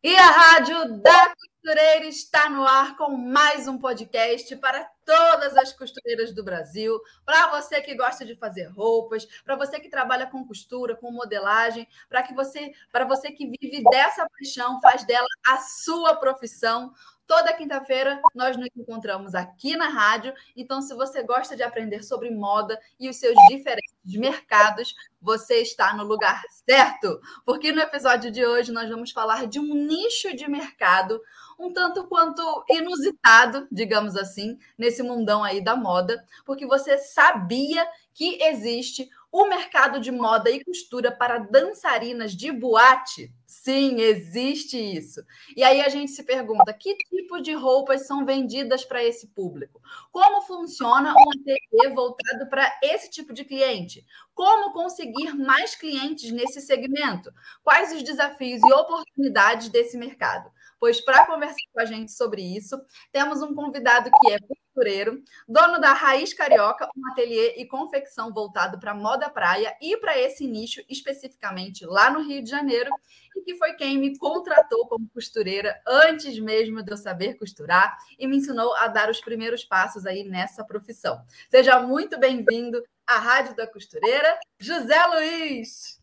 E a Rádio da Costureira está no ar com mais um podcast para todas as costureiras do Brasil, para você que gosta de fazer roupas, para você que trabalha com costura, com modelagem, para que você, para você que vive dessa paixão, faz dela a sua profissão. Toda quinta-feira nós nos encontramos aqui na rádio. Então, se você gosta de aprender sobre moda e os seus diferentes mercados, você está no lugar certo. Porque no episódio de hoje nós vamos falar de um nicho de mercado um tanto quanto inusitado, digamos assim, nesse mundão aí da moda, porque você sabia que existe o mercado de moda e costura para dançarinas de boate? Sim, existe isso. E aí a gente se pergunta: que tipo de roupas são vendidas para esse público? Como funciona um ateliê voltado para esse tipo de cliente? Como conseguir mais clientes nesse segmento? Quais os desafios e oportunidades desse mercado? Pois para conversar com a gente sobre isso, temos um convidado que é costureiro, dono da Raiz Carioca, um ateliê e confecção voltado para moda praia e para esse nicho especificamente lá no Rio de Janeiro, e que foi quem me contratou como costureira antes mesmo de eu saber costurar e me ensinou a dar os primeiros passos aí nessa profissão. Seja muito bem-vindo à Rádio da Costureira, José Luiz.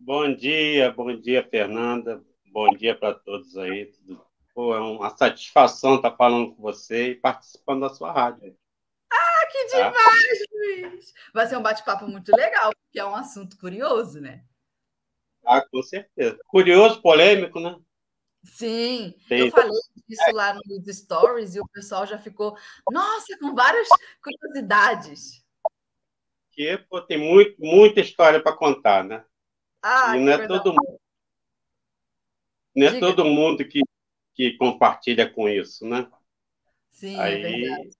Bom dia, bom dia, Fernanda. Bom dia para todos aí. Tudo Pô, é uma satisfação estar falando com você e participando da sua rádio. Ah, que tá? demais, tá? Luiz! Vai ser um bate-papo muito legal, porque é um assunto curioso, né? Ah, com certeza. Curioso, polêmico, né? Sim, Tem... eu falei disso lá nos stories e o pessoal já ficou, nossa, com várias curiosidades. Que pô, tem muito, muita história para contar, né? Ah, e não é todo mundo. Não é Diga. todo mundo que que compartilha com isso, né? Sim, é aí, é verdade.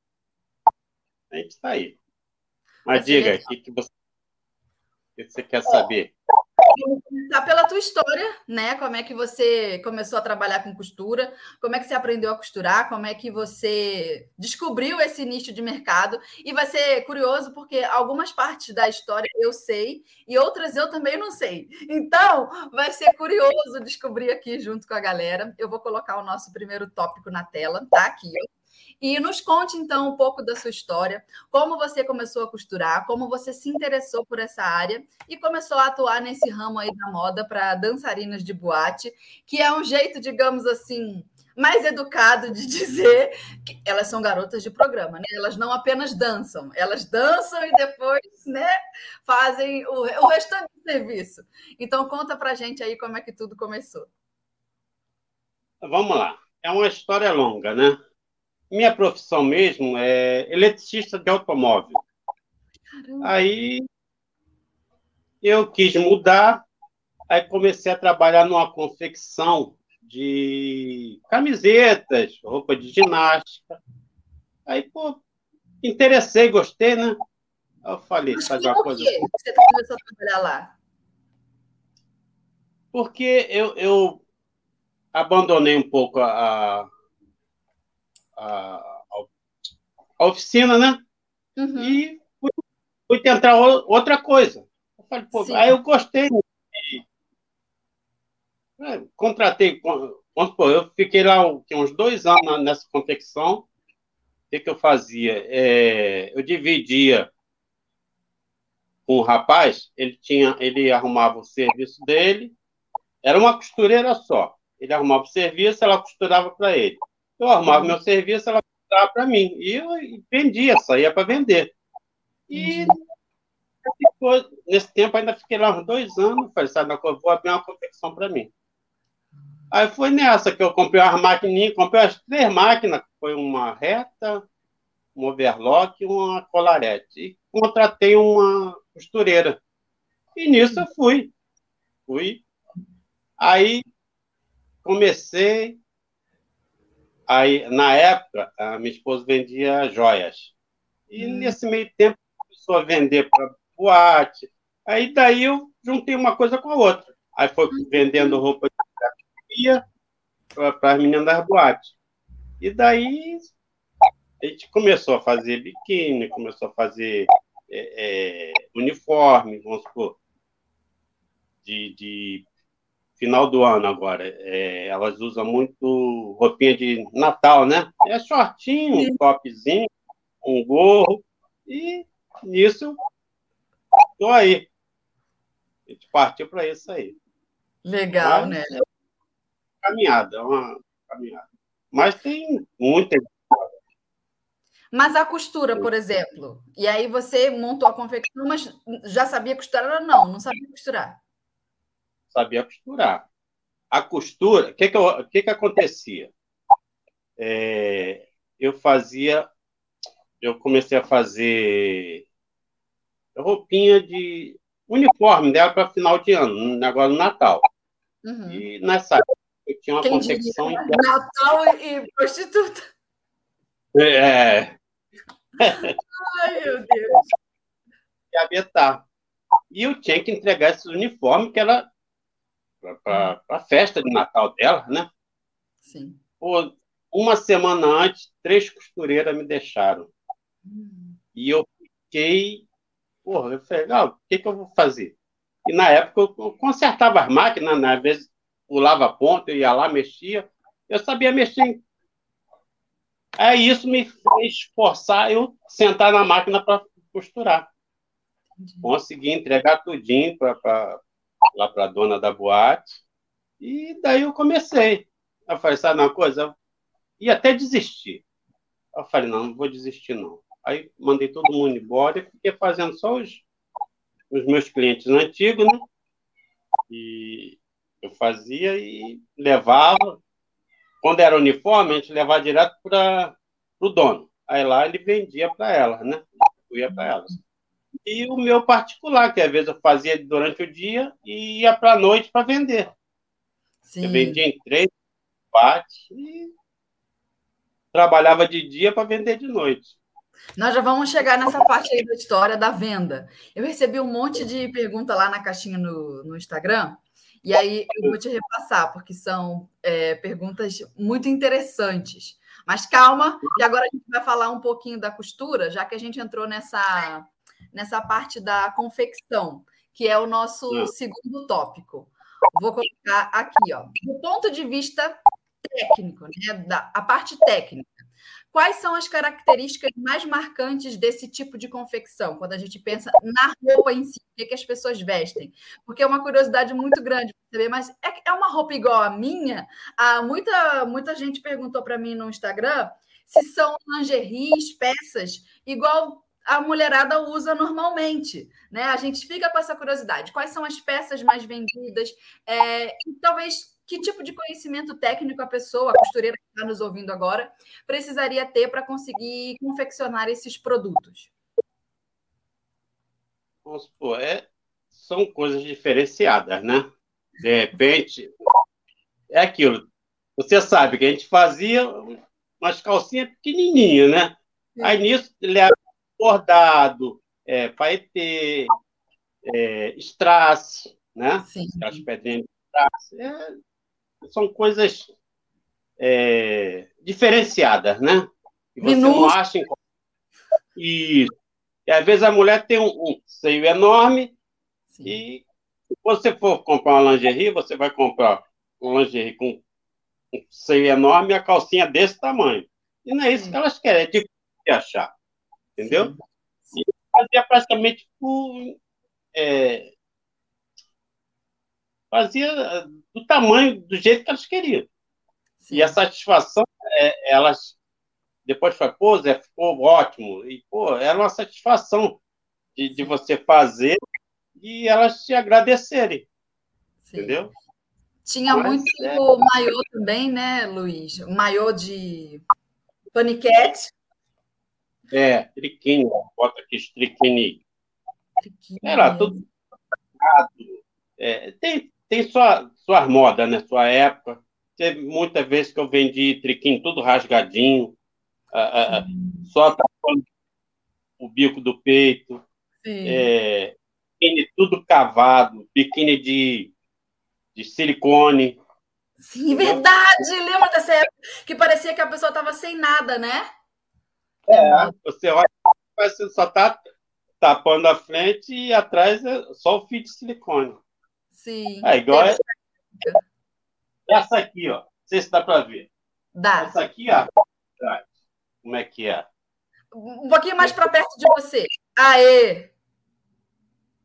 A gente está aí. Mas diga, o que, que, você, que você quer saber? Vamos começar pela tua história, né? Como é que você começou a trabalhar com costura? Como é que você aprendeu a costurar? Como é que você descobriu esse nicho de mercado? E vai ser curioso porque algumas partes da história eu sei e outras eu também não sei. Então, vai ser curioso descobrir aqui junto com a galera. Eu vou colocar o nosso primeiro tópico na tela, tá? Aqui, ó. E nos conte, então, um pouco da sua história, como você começou a costurar, como você se interessou por essa área e começou a atuar nesse ramo aí da moda para dançarinas de boate, que é um jeito, digamos assim, mais educado de dizer que elas são garotas de programa, né? Elas não apenas dançam, elas dançam e depois, né, fazem o, o restante do serviço. Então conta pra gente aí como é que tudo começou. Vamos lá. É uma história longa, né? Minha profissão mesmo é eletricista de automóvel. Caramba. Aí eu quis mudar, aí comecei a trabalhar numa confecção de camisetas, roupa de ginástica. Aí, pô, interessei, gostei, né? Aí eu falei, Mas fazer uma coisa. Por que você começou a trabalhar lá? Porque eu, eu abandonei um pouco a, a, a oficina, né? Uhum. E fui, fui, tentar outra coisa. Eu falei, pô, aí eu gostei. Contratei, pô, eu fiquei lá uns dois anos nessa confecção. O que, que eu fazia? É, eu dividia com o rapaz, ele tinha, ele arrumava o serviço dele, era uma costureira só. Ele arrumava o serviço, ela costurava para ele. Eu arrumava meu serviço, ela dava para mim. E eu vendia, saía para vender. E ficou, nesse tempo ainda fiquei lá uns dois anos. Falei, sabe, vou abrir uma confecção para mim. Aí foi nessa que eu comprei umas maquininhas, comprei as três máquinas, foi uma reta, um overlock e uma colarete. E contratei uma costureira. E nisso eu fui. Fui Aí comecei. Aí, na época, a minha esposa vendia joias. E hum. nesse meio tempo começou a vender para boate. Aí daí eu juntei uma coisa com a outra. Aí foi hum. vendendo roupa de para as meninas das boates. E daí a gente começou a fazer biquíni, começou a fazer é, é, uniforme, vamos supor, de, de, final do ano agora. É, elas usam muito roupinha de Natal, né? É shortinho, um topzinho, um gorro, e nisso estou aí. A gente partiu para isso aí. Legal, Mas, né? É caminhada, é uma caminhada. Mas tem muita. Mas a costura, por exemplo, e aí você montou a confecção, mas já sabia costurar ou não? Não sabia costurar? Sabia costurar. A costura, o que, que, que, que acontecia? É, eu fazia, eu comecei a fazer roupinha de uniforme dela para final de ano, agora no Natal. Uhum. E nessa época eu tinha uma confecção. Natal e prostituta. É. Ai, meu Deus. E a Betá. E eu tinha que entregar esse uniforme que era para a festa de Natal dela, né? Sim. Pô, uma semana antes, três costureiras me deixaram. Hum. E eu fiquei. Porra, eu falei, o que, que eu vou fazer? E na época eu consertava as máquinas, né? às vezes pulava a ponta, eu ia lá, mexia. Eu sabia mexer. Aí isso me fez forçar eu sentar na máquina para costurar. Consegui entregar tudinho pra lá para a dona da boate. E daí eu comecei. Eu falei, sabe uma coisa? Ia até desistir. Eu falei, não, não vou desistir, não. Aí mandei todo mundo embora e fiquei fazendo só os, os meus clientes antigos, né? E eu fazia e levava. Quando era uniforme, a gente levava direto para o dono. Aí lá ele vendia para elas, né? Eu ia para elas. E o meu particular, que às vezes eu fazia durante o dia e ia para a noite para vender. Sim. Eu vendia em três, quatro e trabalhava de dia para vender de noite. Nós já vamos chegar nessa parte aí da história da venda. Eu recebi um monte de pergunta lá na caixinha no, no Instagram e aí eu vou te repassar, porque são é, perguntas muito interessantes. Mas calma, e agora a gente vai falar um pouquinho da costura, já que a gente entrou nessa, nessa parte da confecção, que é o nosso segundo tópico. Vou colocar aqui, ó. Do ponto de vista técnico, né? Da, a parte técnica. Quais são as características mais marcantes desse tipo de confecção, quando a gente pensa na roupa em si, o que, que as pessoas vestem? Porque é uma curiosidade muito grande para saber, mas é, é uma roupa igual a minha? Ah, muita, muita gente perguntou para mim no Instagram se são lingeries, peças, igual a mulherada usa normalmente, né? A gente fica com essa curiosidade. Quais são as peças mais vendidas? É, e talvez que tipo de conhecimento técnico a pessoa, a costureira que está nos ouvindo agora, precisaria ter para conseguir confeccionar esses produtos? Vamos supor, é, são coisas diferenciadas, né? De repente, é aquilo. Você sabe que a gente fazia umas calcinhas pequenininhas, né? Aí nisso, leva bordado, é, paetê, é, strass, né? Sim. Strass. É, são coisas é, diferenciadas, né? E você não acha em... Isso. E às vezes a mulher tem um, um seio enorme Sim. e se você for comprar uma lingerie, você vai comprar um lingerie com um seio enorme e a calcinha desse tamanho. E não é isso Sim. que elas querem, é difícil de achar. Entendeu? Sim. E fazia praticamente por, é, fazia do tamanho, do jeito que elas queriam. Sim. E a satisfação, é, elas depois foi, pô, Zé, ficou ótimo. E, pô, era uma satisfação de, de você fazer e elas te agradecerem. Sim. Entendeu? Tinha Mas, muito é... maiô também, né, Luiz? O maiô de paniquete. É, triquinho, bota aqui triquini. Era tudo. É, tem, tem sua, suas modas, né? Sua época. Teve muitas vezes que eu vendi triquinho tudo rasgadinho, a, a, só tapando o bico do peito, é, biquíni tudo cavado, biquíni de, de silicone. Sim, verdade! Lembra dessa época que parecia que a pessoa estava sem nada, né? É, você olha, você só está tapando a frente e atrás é só o fio de silicone. Sim. É igual é... essa aqui, ó. Não sei se dá para ver. Dá. Essa aqui, ó. Como é que é? Um pouquinho mais para perto de você. Aê!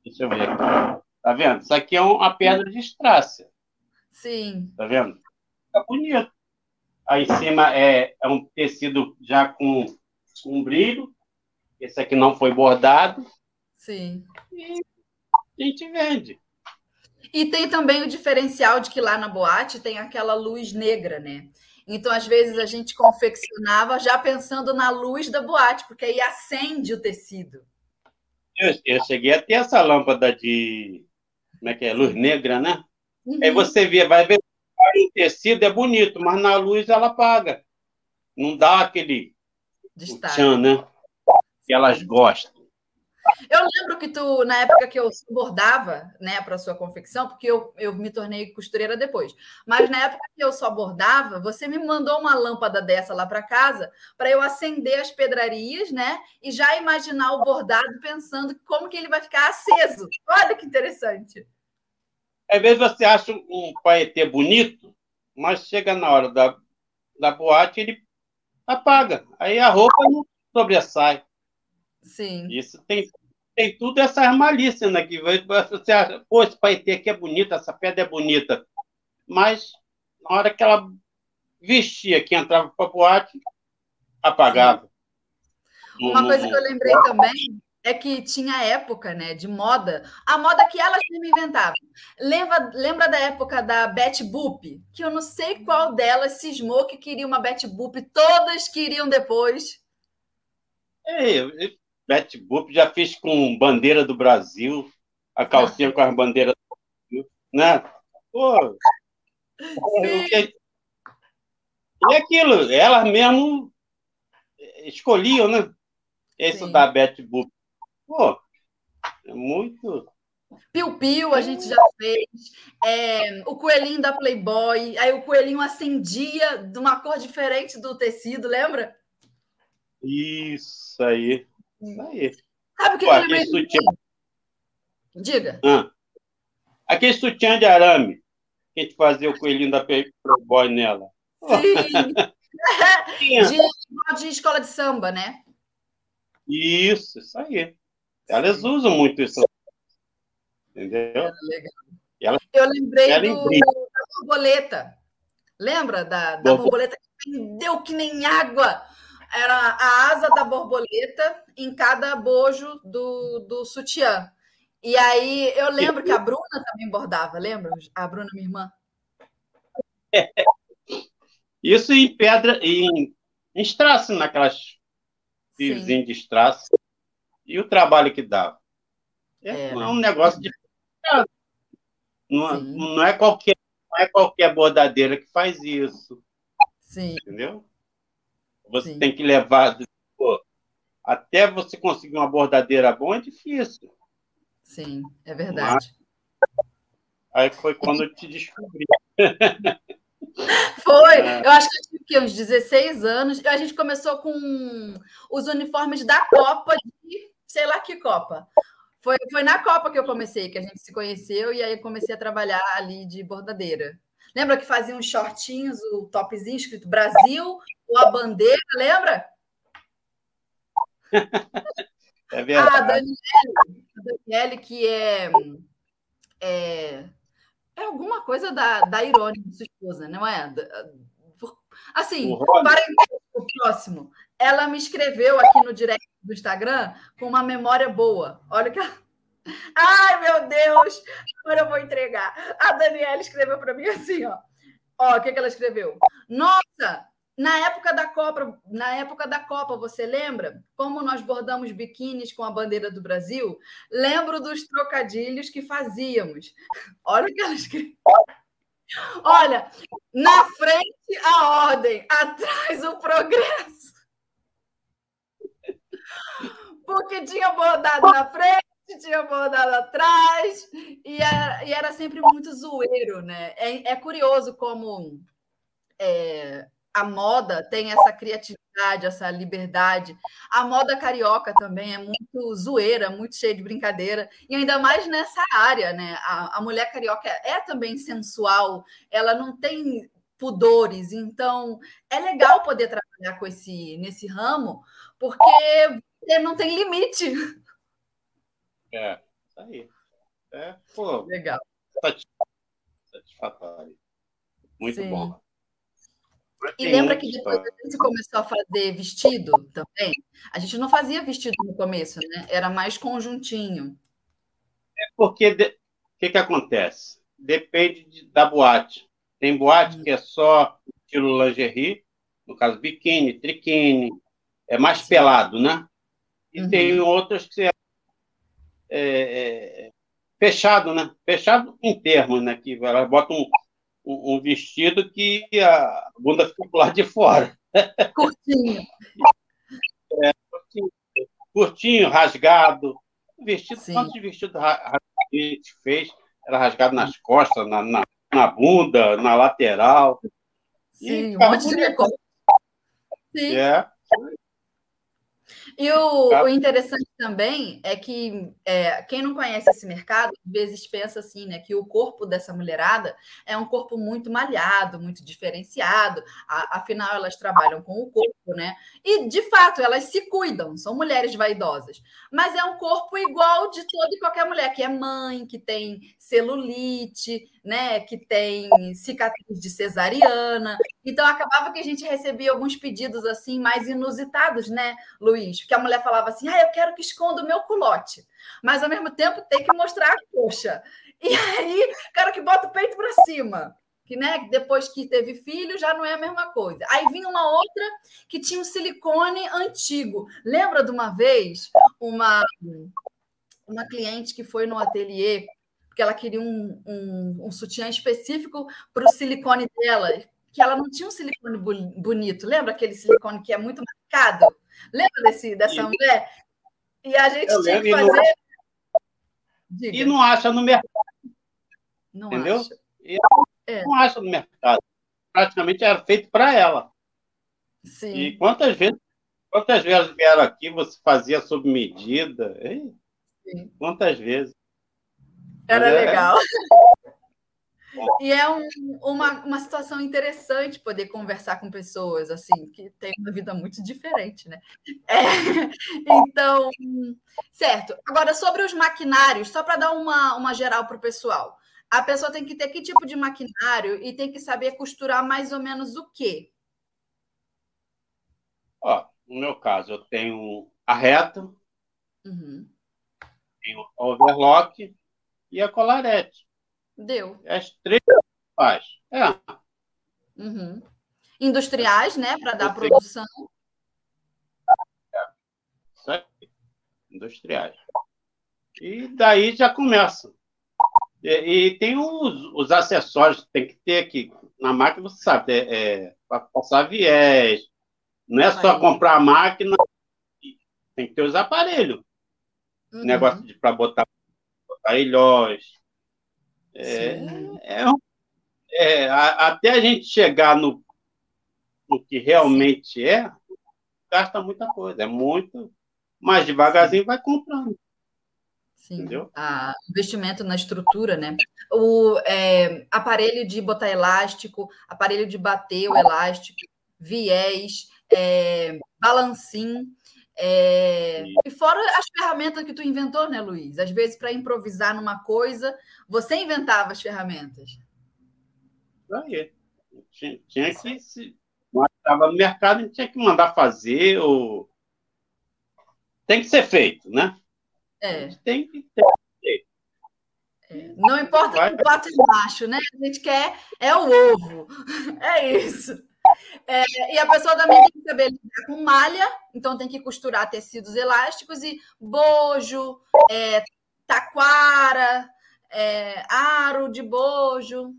Deixa eu ver aqui. Tá vendo? Isso aqui é uma pedra de estrácia. Sim. Tá vendo? Tá bonito. Aí em cima é, é um tecido já com um brilho. Esse aqui não foi bordado. Sim. E a gente vende. E tem também o diferencial de que lá na boate tem aquela luz negra, né? Então, às vezes, a gente confeccionava já pensando na luz da boate, porque aí acende o tecido. Eu, eu cheguei a ter essa lâmpada de. Como é que é? Luz negra, né? Uhum. Aí você vê, vai ver o tecido é bonito, mas na luz ela apaga. Não dá aquele Destaque. tchan, né? Que elas gostam. Eu lembro que tu, na época que eu bordava, né, para sua confecção, porque eu, eu me tornei costureira depois, mas na época que eu só bordava, você me mandou uma lâmpada dessa lá para casa para eu acender as pedrarias, né, e já imaginar o bordado pensando como que ele vai ficar aceso. Olha que interessante. Às vezes você acha um paetê bonito, mas chega na hora da, da boate ele apaga. Aí a roupa não sobressai. Sim. Isso tem, tem tudo essa malícia, né? Que você acha, pô, esse paetê aqui é bonito, essa pedra é bonita. Mas na hora que ela vestia, que entrava para boate, apagava. Uma coisa que eu lembrei também é que tinha época, né, de moda, a moda que elas mesmas inventavam. Lembra, lembra da época da Betty Boop? Que eu não sei qual delas cismou que queria uma Betty Boop, todas queriam depois. É, Betty Boop já fiz com bandeira do Brasil, a calcinha com as bandeiras do Brasil, né? Pô, e aquilo, elas mesmo escolhiam, né? Isso Sim. da Betty Boop. Pô, é muito. Piu-piu a gente já fez. É, o coelhinho da Playboy. Aí o coelhinho acendia de uma cor diferente do tecido, lembra? Isso aí. Isso aí. Sabe o que Pô, eu lembrei? Sutiã... Diga. Ah. Aquele sutiã de arame que a gente fazia o coelhinho da Playboy nela. Sim. de, de escola de samba, né? Isso, isso aí. Elas usam muito isso. Entendeu? Ela, eu lembrei ela do, da borboleta. Lembra da, da borboleta que vendeu que nem água? Era a asa da borboleta em cada bojo do, do sutiã. E aí eu lembro que a Bruna também bordava, lembra? A Bruna, minha irmã. Isso em pedra, em, em strass, naquelas fiozinhos de strass. E o trabalho que dava. É, é um negócio de. Não, não, é qualquer, não é qualquer bordadeira que faz isso. Sim. Entendeu? Você Sim. tem que levar. Pô, até você conseguir uma bordadeira boa é difícil. Sim, é verdade. Mas, aí foi quando eu te descobri. Foi, é. eu acho que eu tinha uns 16 anos. A gente começou com os uniformes da Copa de sei lá que Copa. Foi, foi na Copa que eu comecei, que a gente se conheceu, e aí eu comecei a trabalhar ali de bordadeira. Lembra que fazia uns shortinhos, o topzinho escrito Brasil, ou a bandeira, lembra? É verdade. A Daniele, a Daniele que é, é, é alguma coisa da, da Irônica, sua esposa, não é? Assim, para o próximo. Ela me escreveu aqui no direct do Instagram com uma memória boa. Olha que ela... Ai, meu Deus! Agora eu vou entregar. A Daniela escreveu para mim assim, ó. Ó, o que, que ela escreveu? Nossa, na época da Copa, na época da Copa, você lembra como nós bordamos biquínis com a bandeira do Brasil? Lembro dos trocadilhos que fazíamos. Olha o que ela escreveu. Olha, na frente a ordem, atrás o progresso. Porque tinha bordado na frente, tinha bordado atrás, e era, e era sempre muito zoeiro, né? É, é curioso como é, a moda tem essa criatividade, essa liberdade. A moda carioca também é muito zoeira, muito cheia de brincadeira, e ainda mais nessa área, né? A, a mulher carioca é também sensual, ela não tem pudores, então é legal poder trabalhar com esse nesse ramo, porque não tem limite. É, isso aí. É, pô, legal. Satisfatório. Muito Sim. bom. E lembra que depois a gente começou a fazer vestido também? A gente não fazia vestido no começo, né? Era mais conjuntinho. É porque o de... que, que acontece? Depende de, da boate. Tem boate hum. que é só estilo lingerie, no caso biquíni, triquine, é mais Sim. pelado, né? E uhum. tem outras que é, é, é, fechado, né? Fechado em termos, né? Que elas botam um um, vestido que a bunda fica lá de fora. Curtinho. É, curtinho, curtinho, rasgado. Vestido, Sim. quantos vestidos rasgados a gente fez? Era rasgado nas costas, na, na, na bunda, na lateral. Sim, um monte de recorte. Sim. É. E o, tá. o, interessante também é que é, quem não conhece esse mercado, às vezes pensa assim, né? Que o corpo dessa mulherada é um corpo muito malhado, muito diferenciado. A, afinal, elas trabalham com o corpo, né? E de fato, elas se cuidam, são mulheres vaidosas. Mas é um corpo igual de toda e qualquer mulher, que é mãe, que tem celulite, né? Que tem cicatriz de cesariana. Então acabava que a gente recebia alguns pedidos assim mais inusitados, né, Luiz? Porque a mulher falava assim: ah, eu quero que esconda o meu culote, mas ao mesmo tempo tem que mostrar a coxa. E aí, quero que bota o peito para cima. Que, né, depois que teve filho já não é a mesma coisa. Aí vinha uma outra que tinha um silicone antigo. Lembra de uma vez uma, uma cliente que foi no ateliê porque ela queria um, um, um sutiã específico para o silicone dela, que ela não tinha um silicone bonito. Lembra aquele silicone que é muito marcado? Lembra desse, dessa mulher? E a gente Eu tinha que fazer. E não, e não acha no mercado. Não entendeu? Acha. É. não acha no mercado. Praticamente era feito para ela. Sim. E quantas vezes, quantas vezes vieram aqui, você fazia sob medida? Quantas vezes? Era é... legal. E é um, uma, uma situação interessante poder conversar com pessoas assim que têm uma vida muito diferente, né? É, então, certo. Agora, sobre os maquinários, só para dar uma, uma geral para o pessoal. A pessoa tem que ter que tipo de maquinário e tem que saber costurar mais ou menos o quê? Ó, no meu caso, eu tenho a reta, uhum. tenho overlock, e a colarete. Deu. As três faz. É. Uhum. Industriais, né? Para dar produção. Isso aí. Industriais. E daí já começa. E, e tem os, os, acessórios que tem que ter aqui. Na máquina, você sabe, é, é para passar viés. Não é só aí. comprar a máquina, tem que ter os aparelhos. Uhum. Negócio para botar a Ilhós. É, é, é, até a gente chegar no, no que realmente Sim. é, gasta muita coisa, é muito, mas devagarzinho Sim. vai comprando. Sim, Entendeu? A investimento na estrutura, né? O é, aparelho de botar elástico, aparelho de bater o elástico, viés, é, balancim, é... E fora as ferramentas que tu inventou, né, Luiz? Às vezes, para improvisar numa coisa, você inventava as ferramentas. Aí. Tinha, tinha que, se estava no mercado, a gente tinha que mandar fazer, ou... tem que ser feito, né? É. Tem que ter feito. É. Não importa Vai. que pato embaixo, né? A gente quer é o ovo. É isso. É, e a pessoa também tem que saber lidar com malha, então tem que costurar tecidos elásticos e bojo, é, taquara, é, aro de bojo.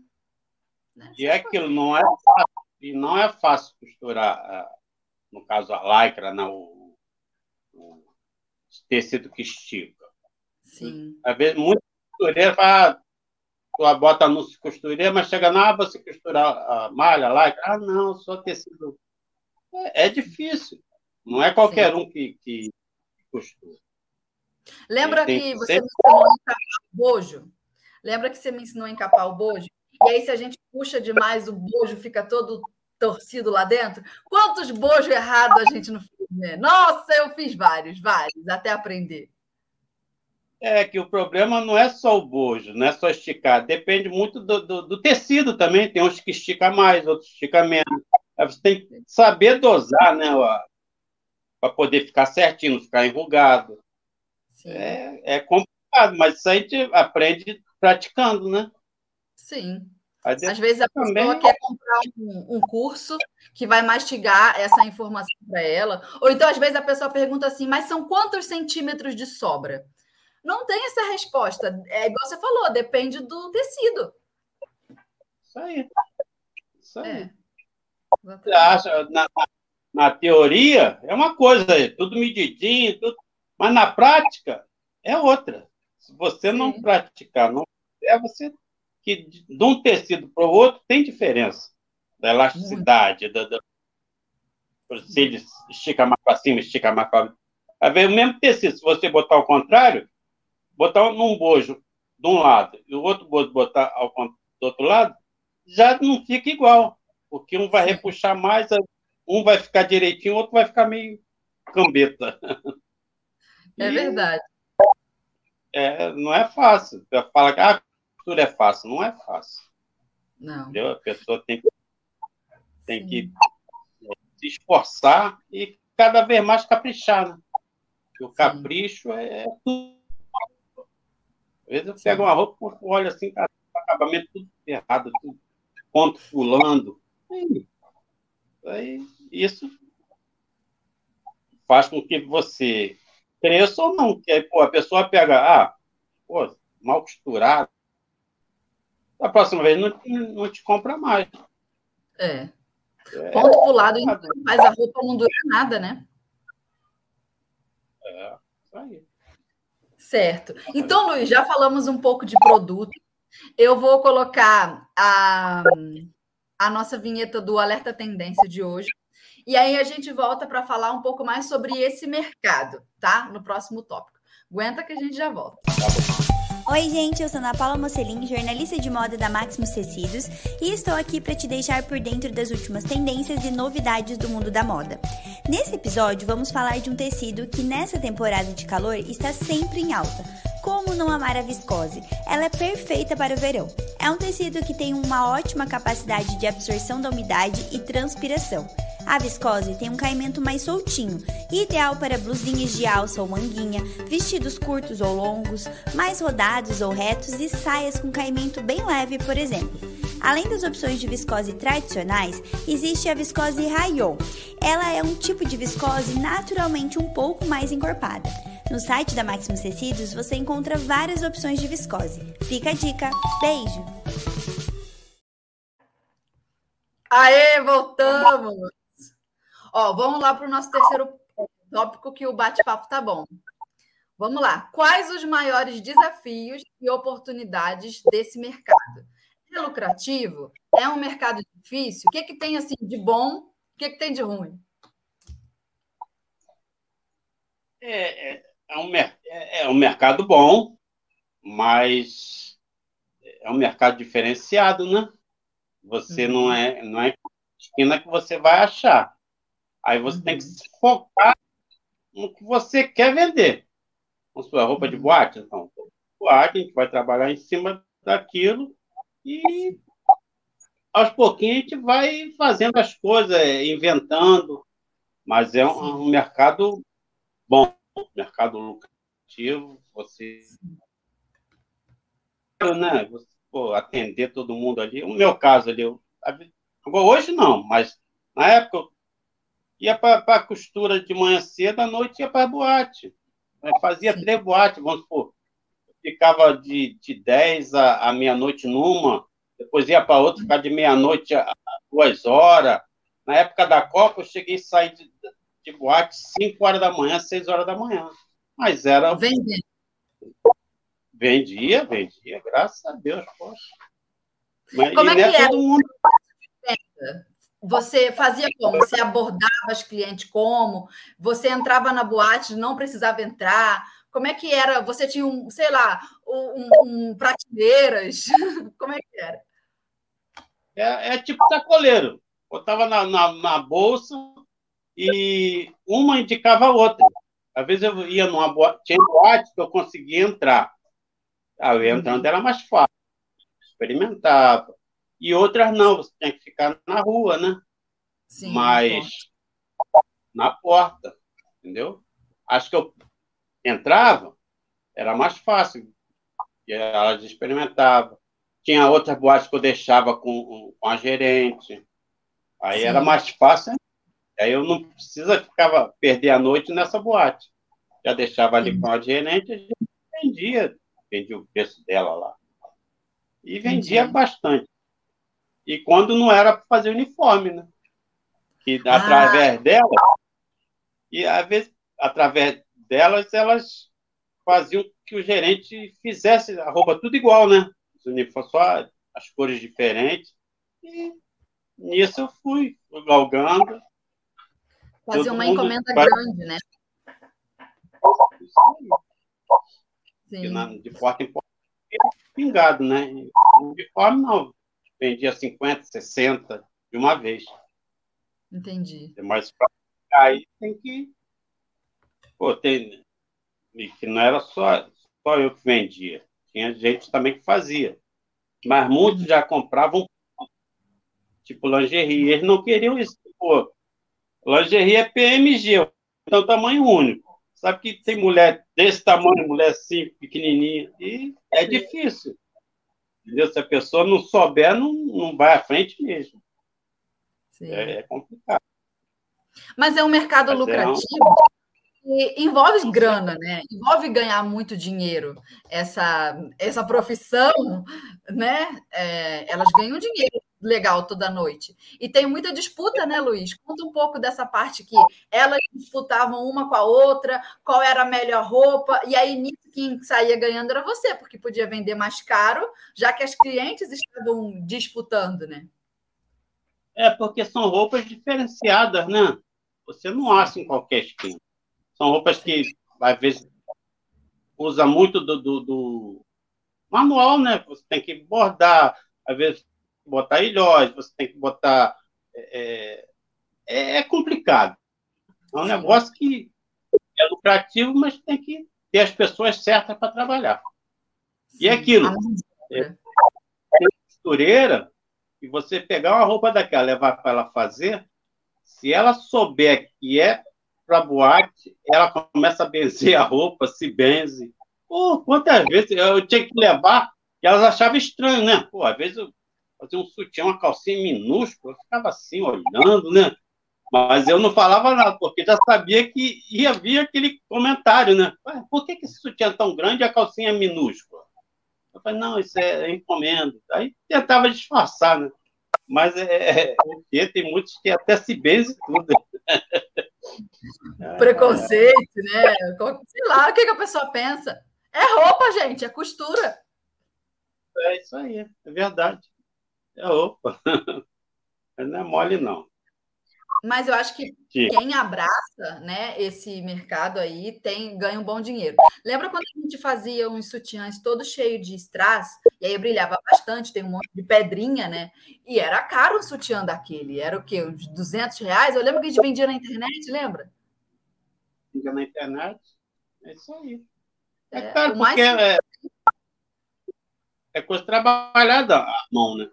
Né? E é aquilo, não é fácil, e não é fácil costurar, ah, no caso a lycra, não, o, o tecido que estica. Sim. Às vezes, muito costureiro fala, ah, bota anúncio de costureira, mas chega lá, ah, você costurar a malha, lycra, ah, não, só tecido. É, é difícil. Não é qualquer Sim. um que, que costura. Lembra que você sempre... me ensinou a encapar o bojo? Lembra que você me ensinou a encapar o bojo? E aí, se a gente puxa demais, o bojo fica todo torcido lá dentro? Quantos bojos errados a gente não fez, né? Nossa, eu fiz vários, vários, até aprender. É que o problema não é só o bojo, não é só esticar. Depende muito do, do, do tecido também. Tem uns que estica mais, outros estica menos. Você tem que saber dosar, né? Para poder ficar certinho, não ficar enrugado. É, é complicado, mas isso a gente aprende praticando, né? Sim. Às vezes a pessoa também... quer comprar um, um, curso que vai mastigar essa informação para ela. Ou então, às vezes, a pessoa pergunta assim, mas são quantos centímetros de sobra? Não tem essa resposta. É igual você falou, depende do tecido. Isso aí. Isso aí. É. Você acha, na, na teoria, é uma coisa, tudo medidinho, tudo, mas na prática é outra. Se você Sim. não praticar, não é você que de um tecido para o outro tem diferença da elasticidade, da, da, se ele estica mais para cima, estica mais para Vai ver o mesmo tecido. Se você botar ao contrário, botar num bojo de um lado e o outro bojo botar ao, do outro lado, já não fica igual. Porque um vai repuxar mais, um vai ficar direitinho, o outro vai ficar meio cambeta. É verdade. É, não é fácil. Fala que ah, costura é fácil. Não é fácil. Não. Entendeu? A pessoa tem que, tem que se esforçar e cada vez mais caprichar. Né? O Sim. capricho é, é tudo. Às vezes eu pego uma roupa, olho assim, cara, acabamento tudo errado, tudo ponto pulando. Aí, isso faz com que você cresça ou não. Que aí, pô, a pessoa pega, ah, pô, mal costurado. Da próxima vez não, não te compra mais. É. é. Ponto pro lado faz a roupa não dura nada, né? É, isso aí. Certo. Então, Luiz, já falamos um pouco de produto. Eu vou colocar a, a nossa vinheta do Alerta Tendência de hoje. E aí a gente volta para falar um pouco mais sobre esse mercado, tá? No próximo tópico. Aguenta que a gente já volta. Oi, gente, eu sou Ana Paula Mocelin, jornalista de moda da Maximus Tecidos, e estou aqui para te deixar por dentro das últimas tendências e novidades do mundo da moda. Nesse episódio, vamos falar de um tecido que nessa temporada de calor está sempre em alta. Como não amar a viscose? Ela é perfeita para o verão. É um tecido que tem uma ótima capacidade de absorção da umidade e transpiração. A viscose tem um caimento mais soltinho, ideal para blusinhas de alça ou manguinha, vestidos curtos ou longos, mais rodados ou retos e saias com caimento bem leve, por exemplo. Além das opções de viscose tradicionais, existe a viscose rayon. Ela é um tipo de viscose naturalmente um pouco mais encorpada. No site da Maximus Tecidos você encontra várias opções de viscose. Fica a dica. Beijo! Aê, voltamos! Ó, vamos lá para o nosso terceiro tópico que o bate-papo tá bom. Vamos lá. Quais os maiores desafios e oportunidades desse mercado? É lucrativo? É um mercado difícil? O que, que tem assim de bom? O que, que tem de ruim? É, é, é, um, é, é um mercado bom, mas é um mercado diferenciado, né? Você uhum. não é não é esquina que você vai achar. Aí você uhum. tem que uhum. se focar no que você quer vender. Com sua roupa de uhum. boate, então, boate, a gente vai trabalhar em cima daquilo e aos pouquinhos a gente vai fazendo as coisas, inventando, mas é um, um mercado bom, mercado lucrativo, você né, você, pô, atender todo mundo ali. O meu caso ali, eu, hoje não, mas na época eu ia para a costura de manhã cedo, à noite ia para a boate. Fazia Sim. três boates, vamos supor. Ficava de, de 10 à, à meia-noite numa, depois ia para outro, ficar de meia-noite a duas horas. Na época da Copa, eu cheguei a sair de, de boate 5 horas da manhã, 6 horas da manhã. Mas era. Vendendo. Vendia, vendia, graças a Deus, poxa. Mas, Como é que era? Todo mundo... Você fazia como? Você abordava os clientes como? Você entrava na boate, não precisava entrar? Como é que era? Você tinha um, sei lá, um, um prateleiras? Como é que era? É, é tipo sacoleiro. Botava na, na, na, bolsa e uma indicava a outra. Às vezes eu ia numa boate, tinha boate que eu conseguia entrar. Aí entrando era mais fácil. Experimentava. E outras não, você tinha que ficar na rua, né? Sim, Mas na porta, entendeu? Acho que eu entrava, era mais fácil. E elas experimentavam. Tinha outras boates que eu deixava com, com a gerente. Aí Sim. era mais fácil. Aí eu não precisa ficava perder a noite nessa boate. Já deixava ali Sim. com a gerente, a gente vendia, vendia o preço dela lá. E vendia Entendi. bastante. E quando não era para fazer uniforme, né? Que ah. através dela, e às vezes, através delas, elas faziam que o gerente fizesse a roupa tudo igual, né? Os uniformes, só as cores diferentes. E nisso eu fui, fui galgando. Fazer uma encomenda vai... grande, né? Sim. De porta em porta, pingado, né? Uniforme não. Vendia 50, 60 de uma vez. Entendi. Mas para aí tem que. Pô, tem. Que não era só, só eu que vendia. Tinha gente também que fazia. Mas muitos já compravam tipo lingerie. Eles não queriam isso. Pô, lingerie é PMG, então tamanho único. Sabe que tem mulher desse tamanho, mulher assim, pequenininha, e é difícil. Entendeu? Se a pessoa não souber, não, não vai à frente mesmo. É, é, complicado. Mas é um mercado Mas lucrativo é um... que envolve grana, né? Envolve ganhar muito dinheiro. Essa, essa profissão, né? É, elas ganham dinheiro legal toda noite. E tem muita disputa, né, Luiz? Conta um pouco dessa parte que elas disputavam uma com a outra, qual era a melhor roupa, e aí nisso quem saía ganhando era você, porque podia vender mais caro, já que as clientes estavam disputando, né? É, porque são roupas diferenciadas, né? Você não acha em qualquer esquina. São roupas que, às vezes, usa muito do, do, do manual, né? Você tem que bordar, às vezes botar ilhós, você tem que botar. É, é, é complicado. É um negócio que é lucrativo, mas tem que ter as pessoas certas para trabalhar. E é aquilo. É, costureira, e você pegar uma roupa daquela, levar para ela fazer, se ela souber que é para boate, ela começa a benzer a roupa, se benze. Pô, quantas vezes eu tinha que levar e elas achavam estranho, né? Pô, às vezes eu fazia um sutiã, uma calcinha minúscula, eu ficava assim, olhando, né? Mas eu não falava nada, porque já sabia que ia vir aquele comentário, né? Por que, que esse sutiã é tão grande e a calcinha é minúscula? Eu falei, não, isso é encomenda. Aí tentava disfarçar, né? Mas é, é, tem muitos que até se benzem tudo. Preconceito, né? Sei lá, o que, que a pessoa pensa? É roupa, gente, é costura. É isso aí, é verdade. É roupa. Não é mole, não. Mas eu acho que Sim. quem abraça né, esse mercado aí tem ganha um bom dinheiro. Lembra quando a gente fazia uns sutiãs todos cheios de strass? E aí brilhava bastante, tem um monte de pedrinha, né? E era caro um sutiã daquele. Era o quê? Uns 200 reais? Eu lembro que a gente vendia na internet, lembra? Vendia na internet? É isso aí. É, é caro, mais... porque é, é coisa trabalhada à mão, né?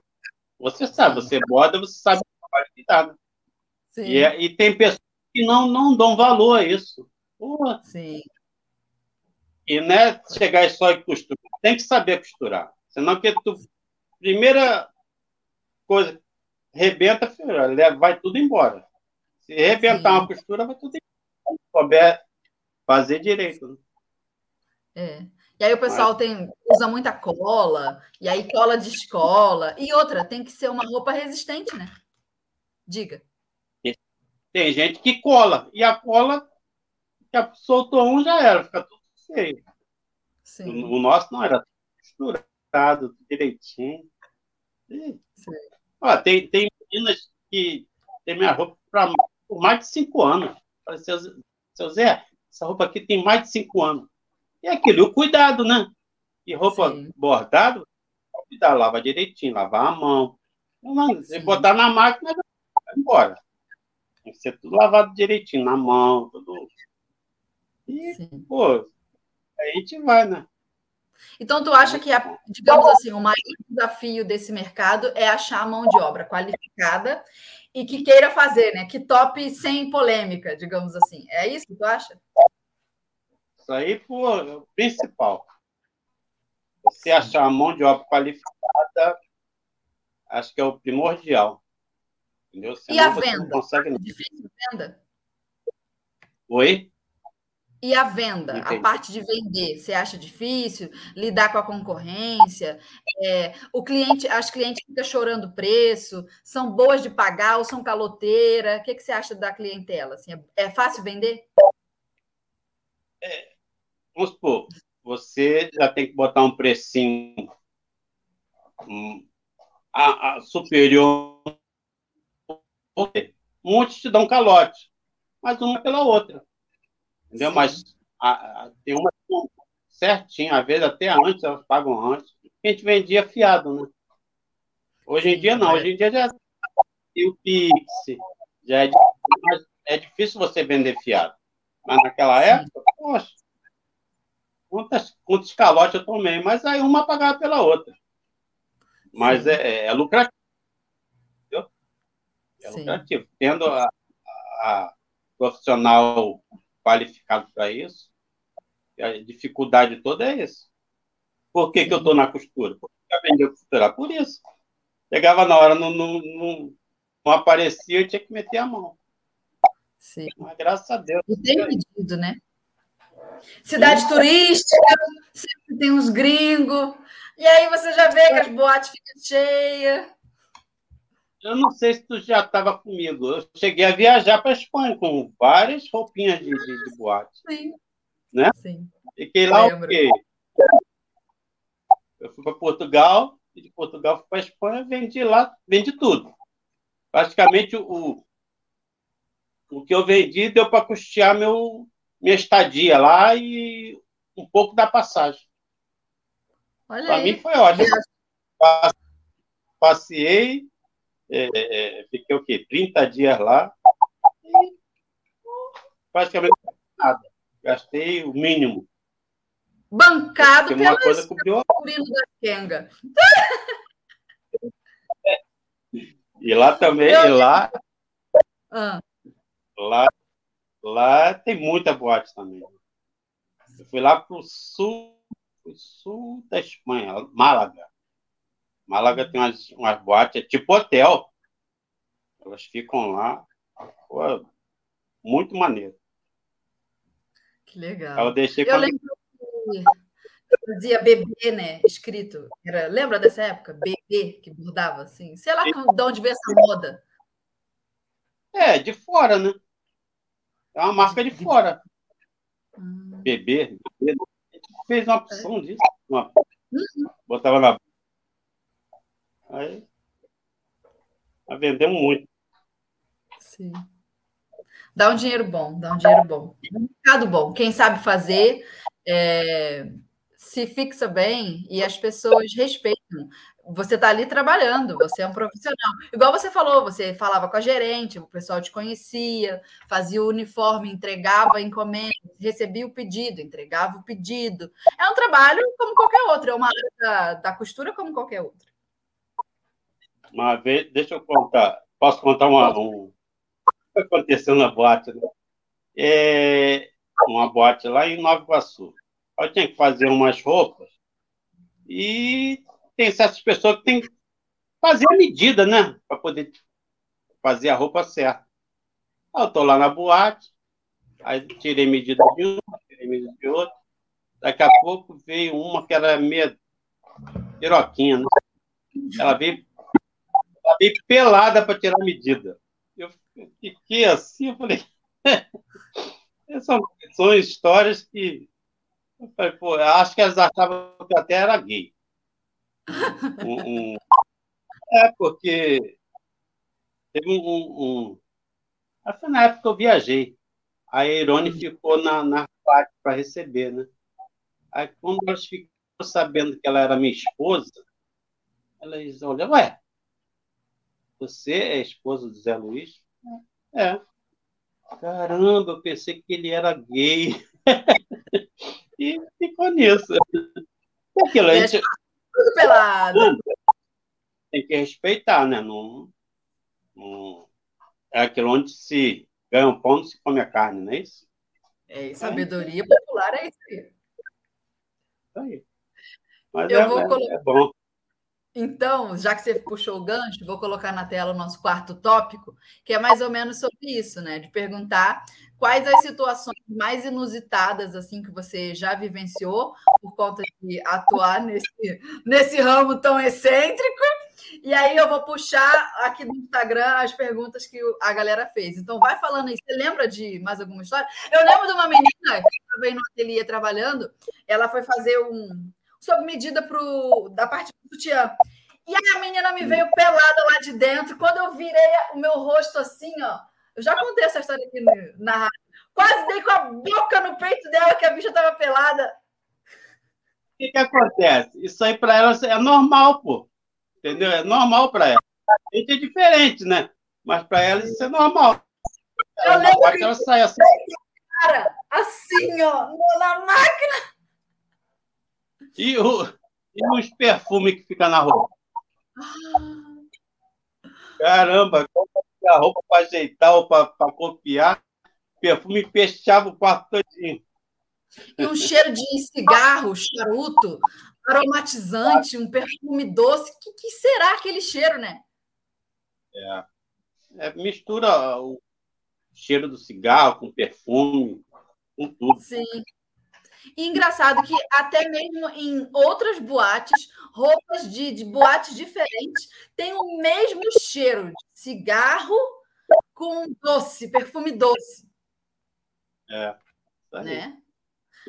Você sabe, você borda, você sabe o trabalho que dá, né? E, é, e, tem pessoas que não, não dão valor a isso. Porra. Sim. E não é chegar só e costurar. Tem que saber costurar. Senão que tu. Primeira coisa, rebenta, filho, vai tudo embora. Se rebentar Sim. uma costura, vai tudo embora. Se souber fazer direito. Né? É. E aí o pessoal tem, usa muita cola, e aí cola de escola. E outra, tem que ser uma roupa resistente, né? Diga. Tem gente que cola, e a cola, já soltou um, já era, fica tudo feio. Sim. O, nosso não era costurado, direitinho. Ó, tem, tem meninas que tem minha roupa pra, por mais de cinco anos. Falei, seu, seu Zé, essa roupa aqui tem mais de cinco anos. E aquele, o cuidado, né? E roupa Sim. bordada, cuidar, lava direitinho, lavar a mão. Não, você botar na máquina, vai embora. Tem que ser tudo lavado direitinho, na mão, tudo. E, Sim. pô, a gente vai, né? Então, tu acha que, a, digamos assim, o maior desafio desse mercado é achar a mão de obra qualificada e que queira fazer, né? Que tope sem polêmica, digamos assim. É isso que tu acha? Isso aí pô, é o principal. Você achar a mão de obra qualificada, acho que é o primordial. Entendeu? Senão e a venda? consegue... É difícil venda? Oi? E a venda, Entendi. a parte de vender, você acha difícil lidar com a concorrência? É, o cliente, as clientes ficam chorando preço, são boas de pagar ou são caloteira? O que, que você acha da clientela? Assim, é, é fácil vender? É, vamos supor, você já tem que botar um precinho um, a, a superior. Muitos te dão calote, mas uma pela outra. Entendeu? Sim. Mas a, a, tem uma certinha, às vezes até antes, elas pagam antes. A gente vendia fiado, né? Hoje em dia não, hoje em dia já tem o Pix, já é, é difícil você vender fiado. Mas naquela época, poxa, quantas, quantos calotes eu tomei, mas aí uma pagava pela outra. Mas é, é, é, lucrativo. É Sim. lucrativo. Tendo a, a profissional qualificado para isso, a dificuldade toda é isso. Por que, que eu estou na costura? Porque eu aprendi a costurar por isso. Chegava na hora, não, não, não, não aparecia, eu tinha que meter a mão. Sim. Mas graças a Deus. E tem pedido, né? Cidade turística, sempre tem uns gringos. E aí você já vê que as boates ficam cheias. Eu não sei se tu já estava comigo. Eu cheguei a viajar para a Espanha com várias roupinhas de, de, de boate. Sim. Né? Sim. Fiquei lá o quê? Eu fui para Portugal, e de Portugal fui para a Espanha, vendi lá, vendi tudo. Praticamente o, o que eu vendi deu para custear meu, minha estadia lá e um pouco da passagem. Para mim foi ótimo. Passei, é, é, fiquei o quê? 30 dias lá e praticamente nada. Gastei o mínimo. Bancado pela coisa cobriu... da Kenga. E lá também, Eu... e lá, ah. lá Lá tem muita boate também. Eu fui lá para o sul, sul da Espanha, Málaga. Málaga tem umas, umas boates, é tipo hotel. Elas ficam lá. Pô, muito maneiro. Que legal. Eu deixei Eu lembro que fazia bebê, né? Escrito. Era, lembra dessa época? Bebê, que bordava assim. Sei lá de onde veio essa moda. É, de fora, né? É uma marca de fora. Hum. Bebê, bebê. A gente fez uma opção disso. Uma... Uhum. Botava na. Aí. Nós vendemos muito. Sim. Dá um dinheiro bom, dá um dinheiro bom. Um mercado bom. Quem sabe fazer é, se fixa bem e as pessoas respeitam você está ali trabalhando, você é um profissional. Igual você falou, você falava com a gerente, o pessoal te conhecia, fazia o uniforme, entregava encomenda, recebia o pedido, entregava o pedido. É um trabalho como qualquer outro, é uma área da, da costura como qualquer outra. Uma vez, deixa eu contar, posso contar uma, um, aconteceu na boate, né? É, uma boate lá em Nova Iguaçu. Eu tinha que fazer umas roupas e tem certas pessoas que têm que fazer a medida, né? Para poder fazer a roupa certa. Eu estou lá na boate, aí tirei medida de um, tirei medida de outro. Daqui a pouco veio uma que era meia piroquinha, né? Ela veio, ela veio pelada para tirar a medida. Eu fiquei assim, eu falei. são, são histórias que. Eu falei, pô, eu acho que elas achavam que até era gay. Um, um, é, porque teve um, um, um. Na época que eu viajei. A Irone ficou na, na para receber, né? Aí, quando elas ficou sabendo que ela era minha esposa, elas olham, ué, você é esposa do Zé Luiz? É. Caramba, eu pensei que ele era gay. e ficou nisso. Aquilo, a gente... Tudo pelado. Tem que respeitar, né? Não, não... É aquilo onde se ganha o pão, não se come a carne, não é isso? É, sabedoria popular é isso aí. Isso aí. Mas eu é, vou é, colocar... é bom. Então, já que você puxou o gancho, vou colocar na tela o nosso quarto tópico, que é mais ou menos sobre isso, né? De perguntar quais as situações mais inusitadas assim que você já vivenciou por conta de atuar nesse, nesse ramo tão excêntrico. E aí eu vou puxar aqui no Instagram as perguntas que a galera fez. Então vai falando aí. Você lembra de mais alguma história? Eu lembro de uma menina que estava aí no ateliê trabalhando, ela foi fazer um sob medida pro, da parte do sutiã. E aí a menina me veio pelada lá de dentro. Quando eu virei o meu rosto assim, ó. Eu já contei essa história aqui na rádio. Quase dei com a boca no peito dela, que a bicha estava pelada. O que, que acontece? Isso aí para ela é normal, pô. Entendeu? É normal para ela. A gente é diferente, né? Mas para ela isso é normal. Ela, eu lembro que ela sai assim. Cara, assim, ó, na máquina. E, o, e os perfumes que ficam na roupa? Caramba, a roupa para ajeitar ou para copiar, perfume fechava o quarto todinho. E um cheiro de cigarro, charuto, aromatizante, um perfume doce. O que, que, será aquele cheiro, né? É. é. Mistura o cheiro do cigarro com perfume, com tudo. Sim. E engraçado que até mesmo em outras boates, roupas de, de boates diferentes têm o mesmo cheiro de cigarro com doce, perfume doce. É. Né?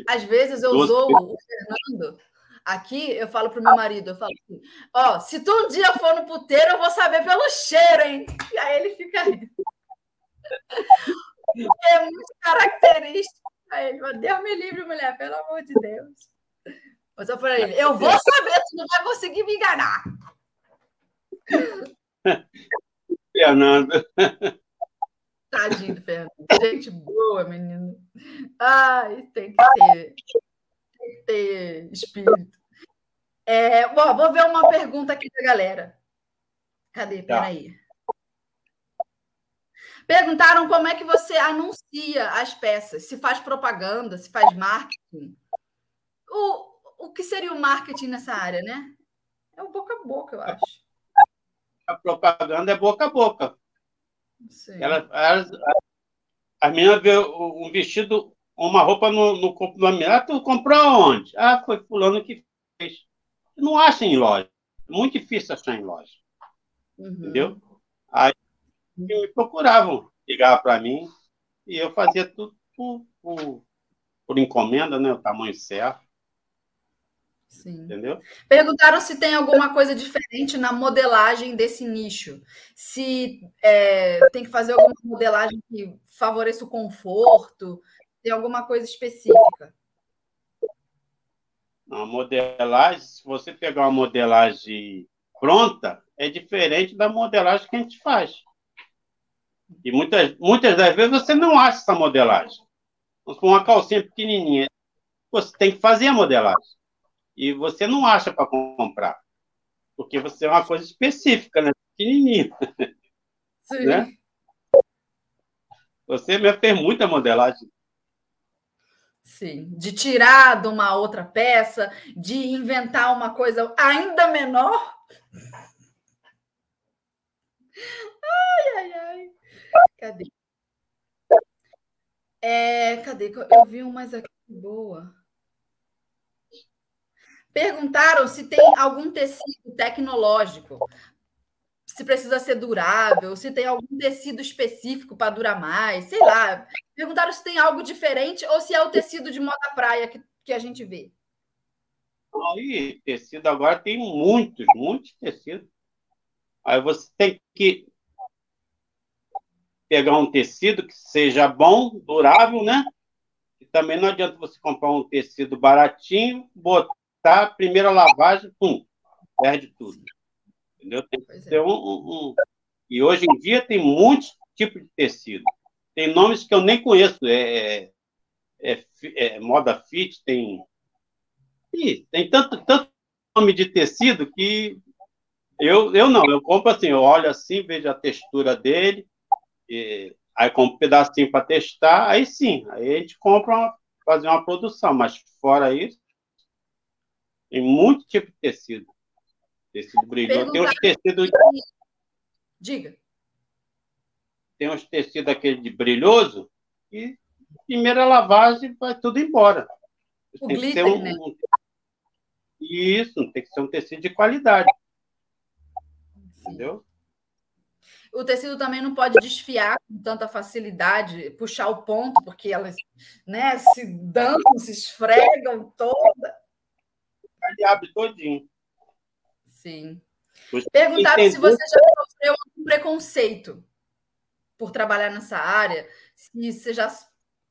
Às vezes eu doce. zoo o Fernando. Aqui eu falo para o meu marido, eu falo assim, ó, se tu um dia for no puteiro, eu vou saber pelo cheiro, hein? E aí ele fica aí. É muito característico Aí ele Deus me livre, mulher, pelo amor de Deus. Mas eu falei, eu vou saber, tu não vai conseguir me enganar. Fernando. Tadinho do Fernando. Gente boa, menino. Ai, tem que ter, tem que ter espírito. É, bom, vou ver uma pergunta aqui da galera. Cadê? Tá. Peraí. Tá. Perguntaram como é que você anuncia as peças, se faz propaganda, se faz marketing. O, o que seria o marketing nessa área, né? É o boca a boca, eu acho. A propaganda é boca a boca. Sim. Ela, as, a menina vê um vestido, uma roupa no, no corpo da menina. Ah, tu comprou onde? Ah, foi fulano que fez. Não acha em loja. Muito difícil achar em loja. Uhum. Entendeu? Aí que me procuravam, ligavam para mim, e eu fazia tudo por, por, por, encomenda, né? O tamanho certo. Sim. Entendeu? Perguntaram se tem alguma coisa diferente na modelagem desse nicho. Se é, tem que fazer alguma modelagem que favoreça o conforto, tem alguma coisa específica. A modelagem, se você pegar uma modelagem pronta, é diferente da modelagem que a gente faz. E muitas, muitas das vezes você não acha essa modelagem. Com uma calcinha pequenininha, você tem que fazer a modelagem. E você não acha para comprar. Porque você é uma coisa específica, né? Pequenininha. Sim. Né? Você me fez muita modelagem. Sim, de tirar de uma outra peça, de inventar uma coisa ainda menor. Ai, ai, ai. Cadê? É, cadê? Eu vi umas aqui boa. Perguntaram se tem algum tecido tecnológico, se precisa ser durável, se tem algum tecido específico para durar mais, sei lá. Perguntaram se tem algo diferente ou se é o tecido de moda praia que, que a gente vê. Aí, tecido agora tem muitos, muitos tecidos. Aí você tem que pegar um tecido que seja bom, durável, né? E também não adianta você comprar um tecido baratinho, botar primeira lavagem, pum, perde tudo. Entendeu? Tem que ser é. um, um, E hoje em dia tem muitos tipos de tecido. Tem nomes que eu nem conheço. É, é, é moda fit, tem. Ih, tem tanto, tanto nome de tecido que eu, eu não, eu compro assim, eu olho assim, vejo a textura dele, e, aí compro um pedacinho para testar, aí sim, aí a gente compra uma, fazer uma produção, mas fora isso, tem muito tipo de tecido. Tecido brilhoso. Tem os tecidos. Diga. Tem uns tecidos aquele de brilhoso e primeira lavagem vai tudo embora. O tem glitter, que ser um, né? Isso, tem que ser um tecido de qualidade. Entendeu? O tecido também não pode desfiar com tanta facilidade, puxar o ponto, porque elas né, se dançam, se esfregam toda. Ele abre todinho. Sim. Perguntaram se você já sofreu algum preconceito por trabalhar nessa área, se você já,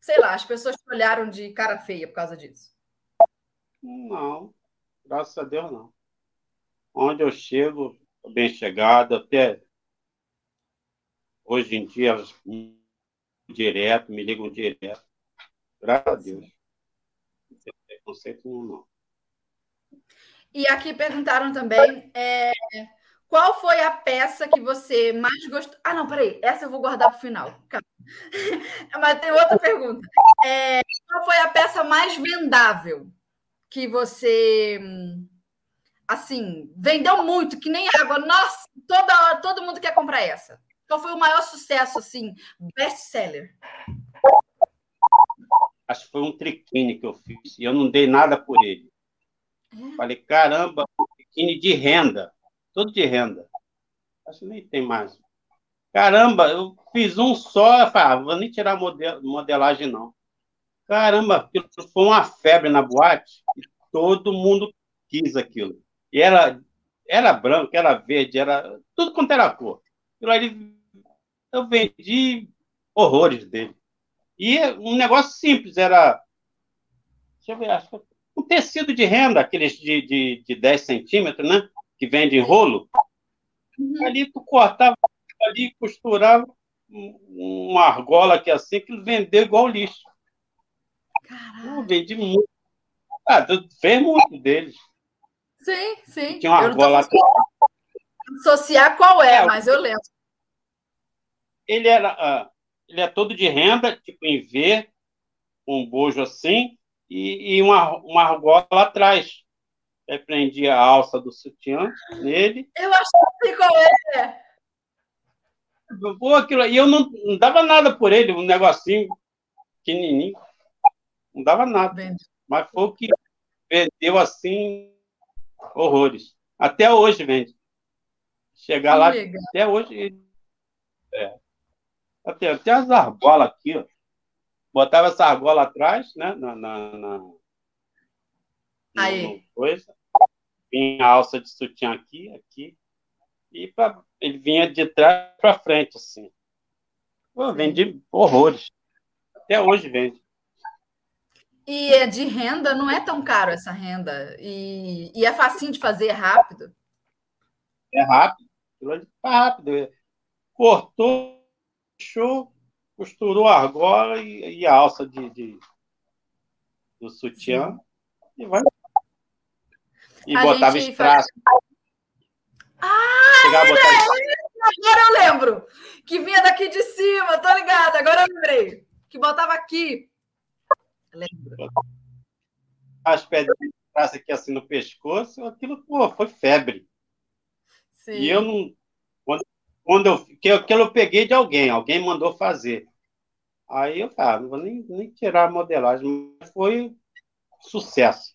sei lá, as pessoas te olharam de cara feia por causa disso. Não, graças a Deus não. Onde eu chego, bem chegado, até hoje em dia elas direto, me ligam direto. Graças a Deus. Não tem preconceito não. E aqui perguntaram também é, qual foi a peça que você mais gostou. Ah, não, peraí, essa eu vou guardar para o final. Mas tem outra pergunta. É, qual foi a peça mais vendável que você assim, vendeu muito, que nem água. Nossa, toda todo mundo quer comprar essa. Qual foi o maior sucesso, assim, best seller? Acho que foi um triquine que eu fiz, e eu não dei nada por ele. É. Falei, caramba, triquine de renda, tudo de renda. Acho que nem tem mais. Caramba, eu fiz um só, eu falei, ah, vou nem tirar model, modelagem, não. Caramba, aquilo foi uma febre na boate, e todo mundo quis aquilo. E era, era branco, era verde, era tudo quanto era cor. Aquilo ali, eu vendi horrores dele. E um negócio simples, era. Deixa eu ver, acho que um tecido de renda, aqueles de, de, de 10 centímetros, né? Que vende em rolo. Uhum. Ali tu cortava ali, costurava uma argola que é assim, que vendeu igual lixo. Caralho. Eu vendi muito. Ah, tu fez muito deles. Sim, sim. Tinha uma argola. Associar qual é, é, mas eu lembro. Ele era, uh, ele é todo de renda, tipo em V, um bojo assim, e, e uma, uma argola atrás. Aí prendia a alça do sutiã nele. Eu acho que qual é. Pô, aquilo, e eu não, não dava nada por ele, um negocinho pequenininho. Não dava nada. Mas foi o que vendeu assim horrores. Até hoje vende. Chegar que lá, legal. até hoje. É. Até, até as argolas aqui, ó. Botava essa argola atrás, né? Na, na, na Aí. coisa. Vinha a alça de sutiã aqui, aqui. E pra, ele vinha de trás para frente, assim. Pô, vendi horrores. Até hoje vende. E é de renda, não é tão caro essa renda. E, e é facinho de fazer, é rápido. É rápido. É rápido. Cortou, fechou, costurou a argola e, e a alça de, de, do sutiã Sim. e vai. E a botava strass. Ah, Chegava botar... agora eu lembro. Que vinha daqui de cima, tô ligada, agora eu lembrei. Que botava aqui. Lembro. As pedras de strass aqui assim no pescoço, aquilo, pô, foi febre. Sim. E eu não. Quando eu, que, aquilo eu peguei de alguém, alguém mandou fazer. Aí eu falei, ah, não vou nem, nem tirar a modelagem, mas foi sucesso.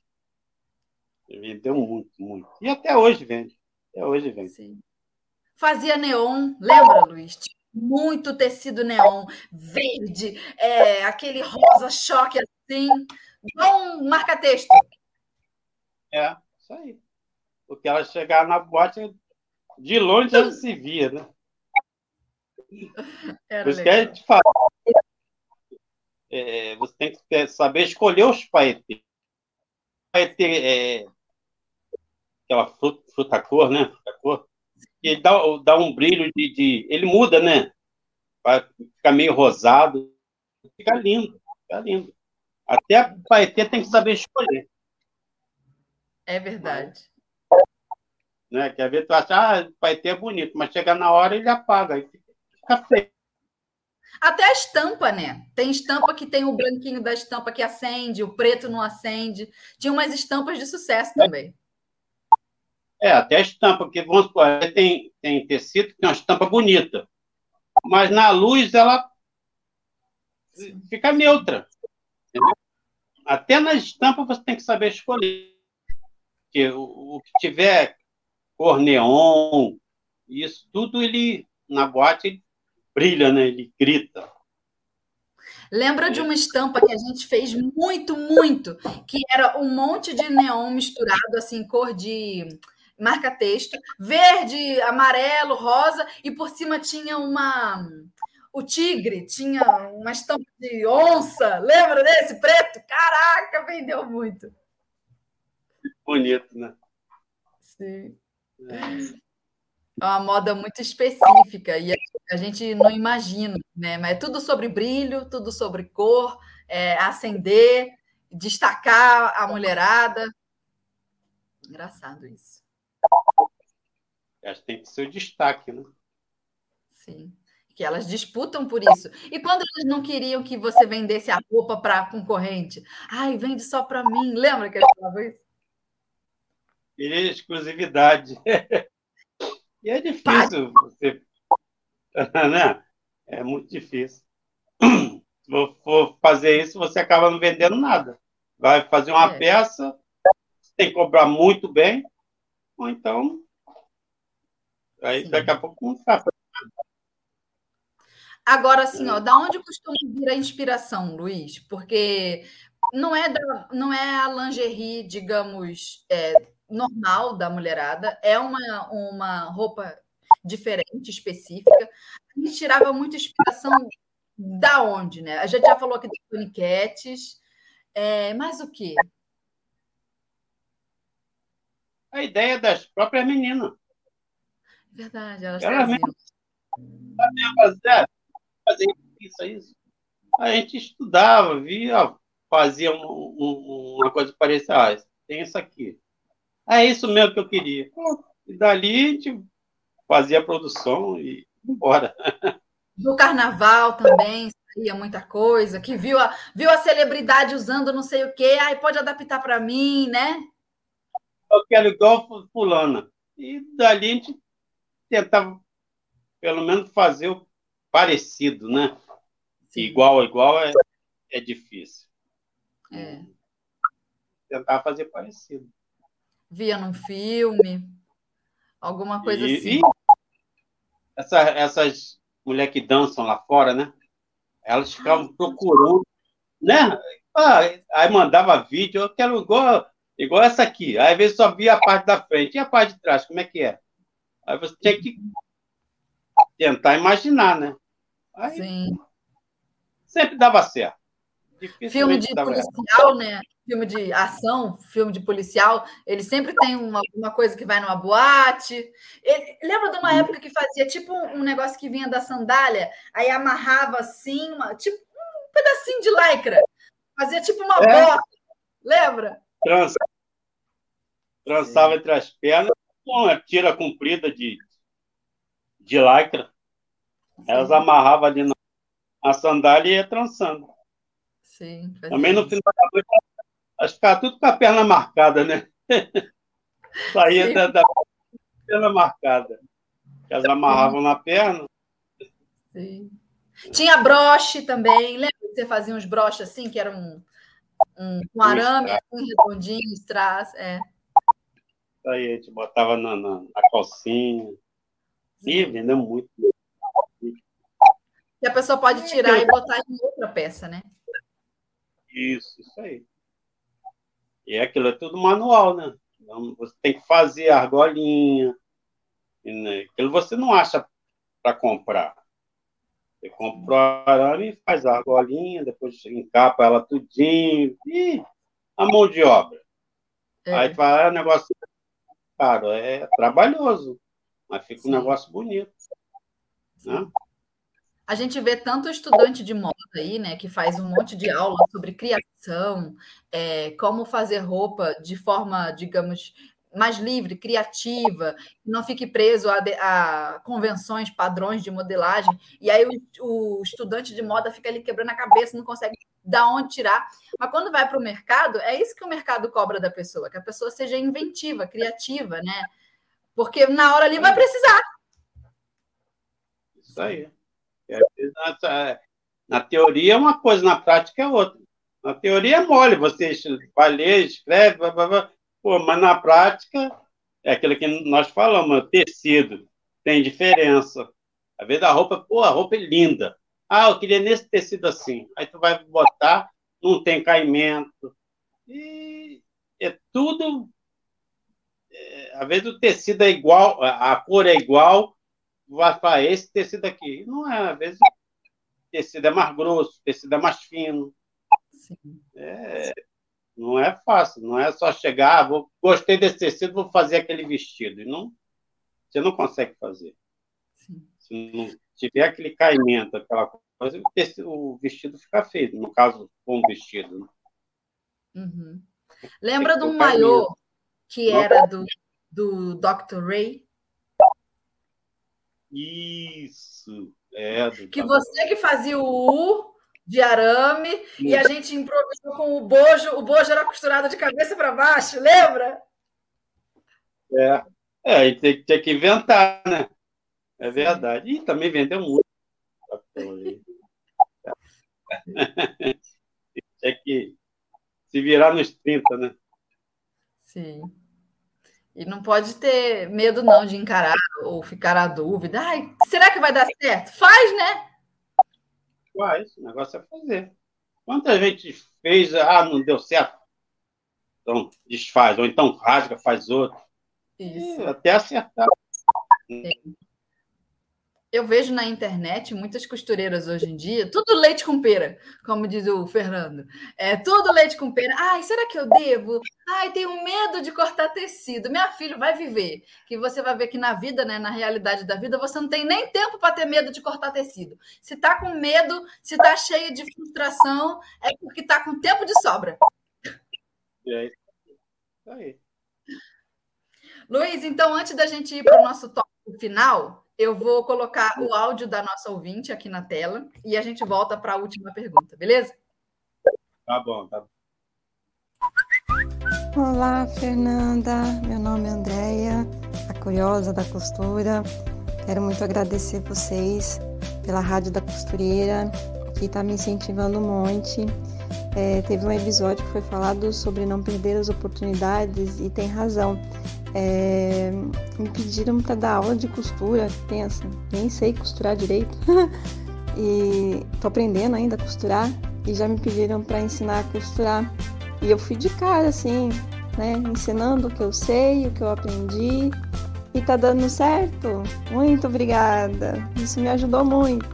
Vendeu muito, muito. E até hoje vende. Até hoje vende. Sim. Fazia neon, lembra, Luiz? Muito tecido neon, verde, é, aquele rosa choque assim, igual um marca-texto. É, isso aí. Porque ela chegava na boate, de longe já se via, né? Era Por isso que a gente fala. É, você tem que saber escolher os paetês. Paetê é aquela fruta, fruta cor, né? Fruta cor. E ele dá, dá um brilho de, de. Ele muda, né? Vai ficar meio rosado. Fica lindo, fica lindo. Até a paetê tem que saber escolher. É verdade. Né? Quer ver, tu acha, ah, paetê é bonito, mas chega na hora ele apaga, aí fica feio. Até a estampa, né? Tem estampa que tem o branquinho da estampa que acende, o preto não acende. Tinha umas estampas de sucesso também. É, até a estampa, porque vamos supor, tem, tem tecido que tem uma estampa bonita, mas na luz ela fica neutra. Entendeu? Até na estampa você tem que saber escolher. Porque o, o que tiver cor neon, isso tudo ele na boate ele brilha, né? Ele grita. Lembra de uma estampa que a gente fez muito, muito, que era um monte de neon misturado, assim, cor de marca-texto, verde, amarelo, rosa, e por cima tinha uma. O tigre tinha uma estampa de onça, lembra desse preto? Caraca, vendeu muito. Bonito, né? Sim. É. É uma moda muito específica e a gente não imagina, né? Mas é tudo sobre brilho, tudo sobre cor, é, acender, destacar a mulherada. Engraçado isso. Acho que tem que ser o destaque, né? Sim. Que elas disputam por isso. E quando elas não queriam que você vendesse a roupa para concorrente? Ai, vende só para mim. Lembra que elas falavam isso? Queria exclusividade. e é difícil você. né? É muito difícil. Se for fazer isso, você acaba não vendendo nada. Vai fazer uma é. peça, tem que cobrar muito bem, ou então Aí Sim. daqui a pouco não sabe. Agora, assim, ó, da onde costuma vir a inspiração, Luiz? Porque não é, da, não é a lingerie, digamos, é, normal da mulherada, é uma, uma roupa diferente, específica. A gente tirava muita inspiração da onde, né? A gente já falou aqui das paniquetes, é, mas o quê? A ideia das próprias meninas. Verdade, elas Ela traziam. Mesmo, fazer, fazer isso, isso. A gente estudava, via, fazia um, um, uma coisa parecida. Ah, tem isso aqui. É isso mesmo que eu queria. E dali a gente fazia a produção e embora. Do carnaval também saía muita coisa, que viu a, viu a celebridade usando não sei o quê, aí pode adaptar para mim, né? Eu quero igual fulana. E dali a gente tentava, pelo menos, fazer o parecido, né? Sim. Igual a igual é, é difícil. É. Tentar fazer parecido. Via num filme, alguma coisa e, assim. Essa, essas mulheres que dançam lá fora, né? Elas ficavam procurando, né? Ah, aí mandava vídeo, eu quero igual, igual essa aqui. Aí às vezes só via a parte da frente e a parte de trás, como é que é? Aí você tinha que tentar imaginar, né? Aí, Sim. Sempre dava certo. Filme de policial, né? Filme de ação, filme de policial, ele sempre tem uma, uma coisa que vai numa boate. Ele, lembra de uma uhum. época que fazia tipo um negócio que vinha da sandália, aí amarrava assim, uma, tipo um pedacinho de lycra. Fazia tipo uma é. bota. Lembra? Trança. Trançava Sim. entre as pernas uma tira comprida de, de lycra. Elas amarravam ali na, na sandália e ia trançando. Sim. Também no final da noite, acho que ficava tudo com a perna marcada, né? Saía da, da, perna marcada. Elas amarravam na perna. Sim. Tinha broche também. Lembra que você fazia uns broches assim, que eram um, um, um arame, um redondinho, strass, é. Aí a gente botava na, na, na calcinha. E vendeu muito. E a pessoa pode tirar e botar em outra peça, né? Isso, isso aí. E aquilo é tudo manual, né? Então, você tem que fazer a argolinha. Né? Aquilo você não acha para comprar. Você compra o arame e faz a argolinha, depois encapa ela tudinho. E a mão de obra. É. Aí vai, é um negócio caro, é trabalhoso, mas fica Sim. um negócio bonito. Né? A gente vê tanto estudante de moda aí, né, que faz um monte de aula sobre criação, é, como fazer roupa de forma, digamos, mais livre, criativa, não fique preso a, a convenções, padrões de modelagem. E aí o, o, estudante de moda fica ali quebrando a cabeça, não consegue dar onde tirar. Mas quando vai para o mercado, é isso que o mercado cobra da pessoa, que a pessoa seja inventiva, criativa, né? Porque na hora ali vai precisar. Isso aí. É, na teoria é uma coisa, na prática é outra. Na teoria é mole, você vai ler, escreve, blá, blá, blá. Pô, mas na prática é aquilo que nós falamos, tecido, tem diferença. Às vezes a roupa, pô, a roupa é linda. Ah, eu queria nesse tecido assim. Aí tu vai botar, não tem caimento. E é tudo. É, às vezes o tecido é igual, a cor é igual, para esse tecido aqui. Não é, às vezes o tecido é mais grosso, o tecido é mais fino. É, não é fácil, não é só chegar, ah, vou, gostei desse tecido, vou fazer aquele vestido. Não, você não consegue fazer. Sim. Se não tiver aquele caimento, aquela coisa, o, tecido, o vestido fica feio, no caso, com um vestido. Né? Uhum. Lembra de um maiô que era do, do Dr. Ray? Isso. É, que você que fazia o U de arame Sim. e a gente improvisou com o bojo. O bojo era costurado de cabeça para baixo, lembra? É. É, a gente tem, tem que inventar, né? É verdade. E também vendeu muito. Tem que se virar nos 30, né? Sim. E não pode ter medo, não, de encarar ou ficar à dúvida. Ai, será que vai dar certo? Faz, né? Faz, o negócio é fazer. Quanta gente fez, ah, não deu certo? Então desfaz, ou então rasga, faz outro. Isso. E até acertar. Sim. Eu vejo na internet muitas costureiras hoje em dia, tudo leite com pera, como diz o Fernando. É tudo leite com pera. Ai, será que eu devo? Ai, tenho medo de cortar tecido. Minha filha vai viver. Que você vai ver que na vida, né, na realidade da vida, você não tem nem tempo para ter medo de cortar tecido. Se tá com medo, se tá cheio de frustração, é porque tá com tempo de sobra. É isso aí. Luiz, então antes da gente ir para o nosso tópico final, eu vou colocar o áudio da nossa ouvinte aqui na tela e a gente volta para a última pergunta, beleza? Tá bom, tá bom. Olá, Fernanda. Meu nome é Andréia, a curiosa da costura. Quero muito agradecer vocês pela Rádio da Costureira, que está me incentivando um monte. É, teve um episódio que foi falado sobre não perder as oportunidades e tem razão. É, me pediram para dar aula de costura, pensa, nem sei costurar direito. e tô aprendendo ainda a costurar e já me pediram para ensinar a costurar. E eu fui de cara assim, né, ensinando o que eu sei, o que eu aprendi e tá dando certo. Muito obrigada. Isso me ajudou muito.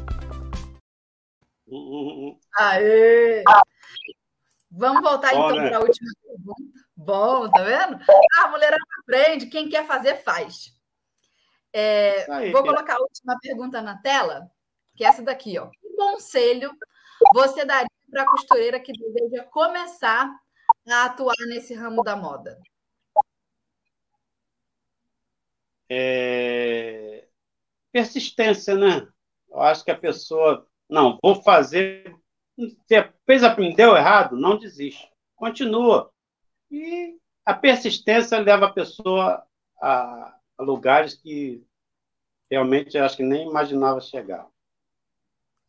Aê! Vamos voltar então para a última pergunta. Bom, tá vendo? Ah, a mulherada aprende, quem quer fazer, faz. É, vou colocar a última pergunta na tela, que é essa daqui, ó. Que conselho você daria para a costureira que deseja começar a atuar nesse ramo da moda? É... Persistência, né? Eu acho que a pessoa, não, vou fazer. Você fez, aprendeu errado, não desiste. Continua. E a persistência leva a pessoa a, a lugares que realmente eu acho que nem imaginava chegar.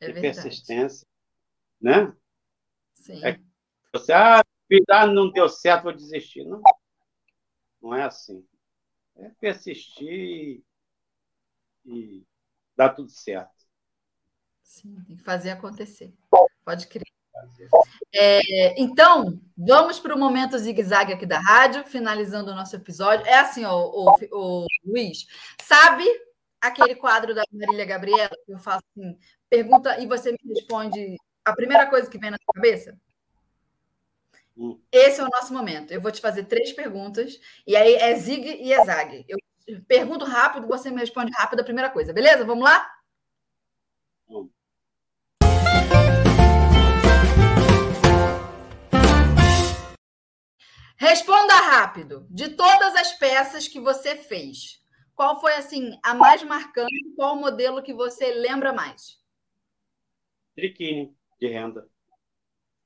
É e persistência, né? Sim. É você, ah, ah, não deu certo, vou desistir. Não, não é assim. É persistir e dar tudo certo. Sim, tem que fazer acontecer. Pode crer. É, então, vamos para o momento zigue-zague aqui da rádio, finalizando o nosso episódio. É assim, ó, o, o, Luiz, sabe aquele quadro da Marília Gabriela que eu faço assim, pergunta e você me responde a primeira coisa que vem na sua cabeça? Hum. Esse é o nosso momento. Eu vou te fazer três perguntas, e aí é zig e é zag. Eu pergunto rápido, você me responde rápido a primeira coisa, beleza? Vamos lá? Responda rápido. De todas as peças que você fez, qual foi assim a mais marcante? Qual o modelo que você lembra mais? Triquine de renda.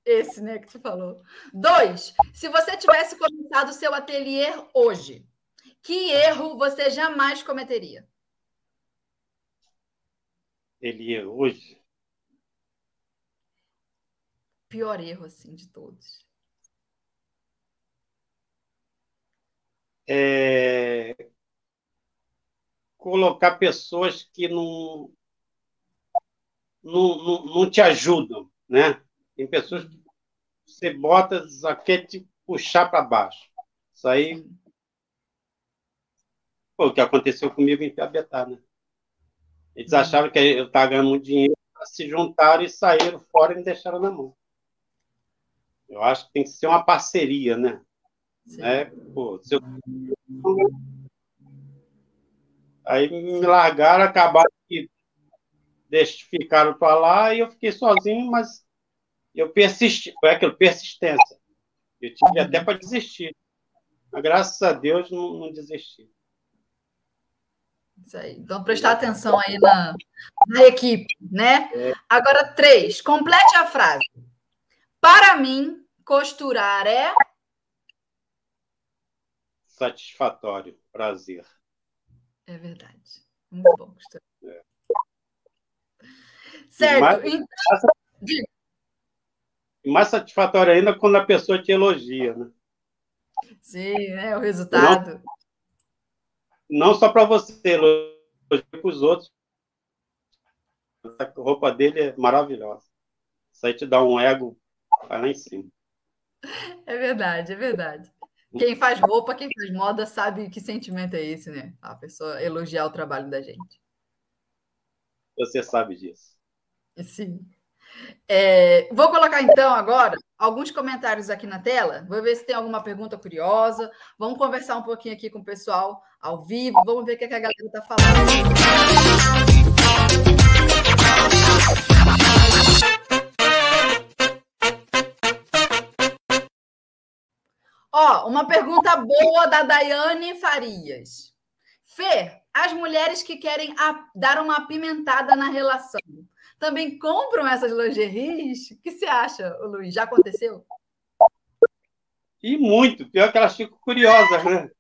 Esse, né, que tu falou. Dois, se você tivesse começado o seu ateliê hoje, que erro você jamais cometeria? Ateliê hoje? Pior erro, assim, de todos. É... Colocar pessoas que não, não, não, não te ajudam, né? Tem pessoas que você bota, só quer te puxar para baixo. Isso aí. Pô, o que aconteceu comigo em Piabetá, né? Eles achavam que eu estava ganhando muito dinheiro, se juntaram e saíram fora e me deixaram na mão. Eu acho que tem que ser uma parceria, né? Né? Pô, eu... Aí me largaram, acabaram que ficaram para lá e eu fiquei sozinho, mas eu persisti, foi aquilo, persistência. Eu tive até para desistir. Mas graças a Deus não, não desisti. Isso aí. Então, prestar atenção aí na, na equipe, né? É. Agora, três. Complete a frase. Para mim, costurar é. Satisfatório, prazer. É verdade. Muito bom costurar. É. Certo. Mais, então mais satisfatório ainda quando a pessoa te elogia, né? Sim, é o resultado. Não, não só para você, elogia para os outros. A roupa dele é maravilhosa. Isso aí te dá um ego lá em cima. É verdade, é verdade. Quem faz roupa, quem faz moda, sabe que sentimento é esse, né? A pessoa elogiar o trabalho da gente. Você sabe disso. Sim. É, vou colocar então agora alguns comentários aqui na tela. Vou ver se tem alguma pergunta curiosa. Vamos conversar um pouquinho aqui com o pessoal ao vivo. Vamos ver o que, é que a galera está falando. Ó, uma pergunta boa da Daiane Farias. Fê, as mulheres que querem dar uma apimentada na relação também compram essas lingeries? O que você acha, Luiz? Já aconteceu? E muito. Pior que elas ficam curiosas, né?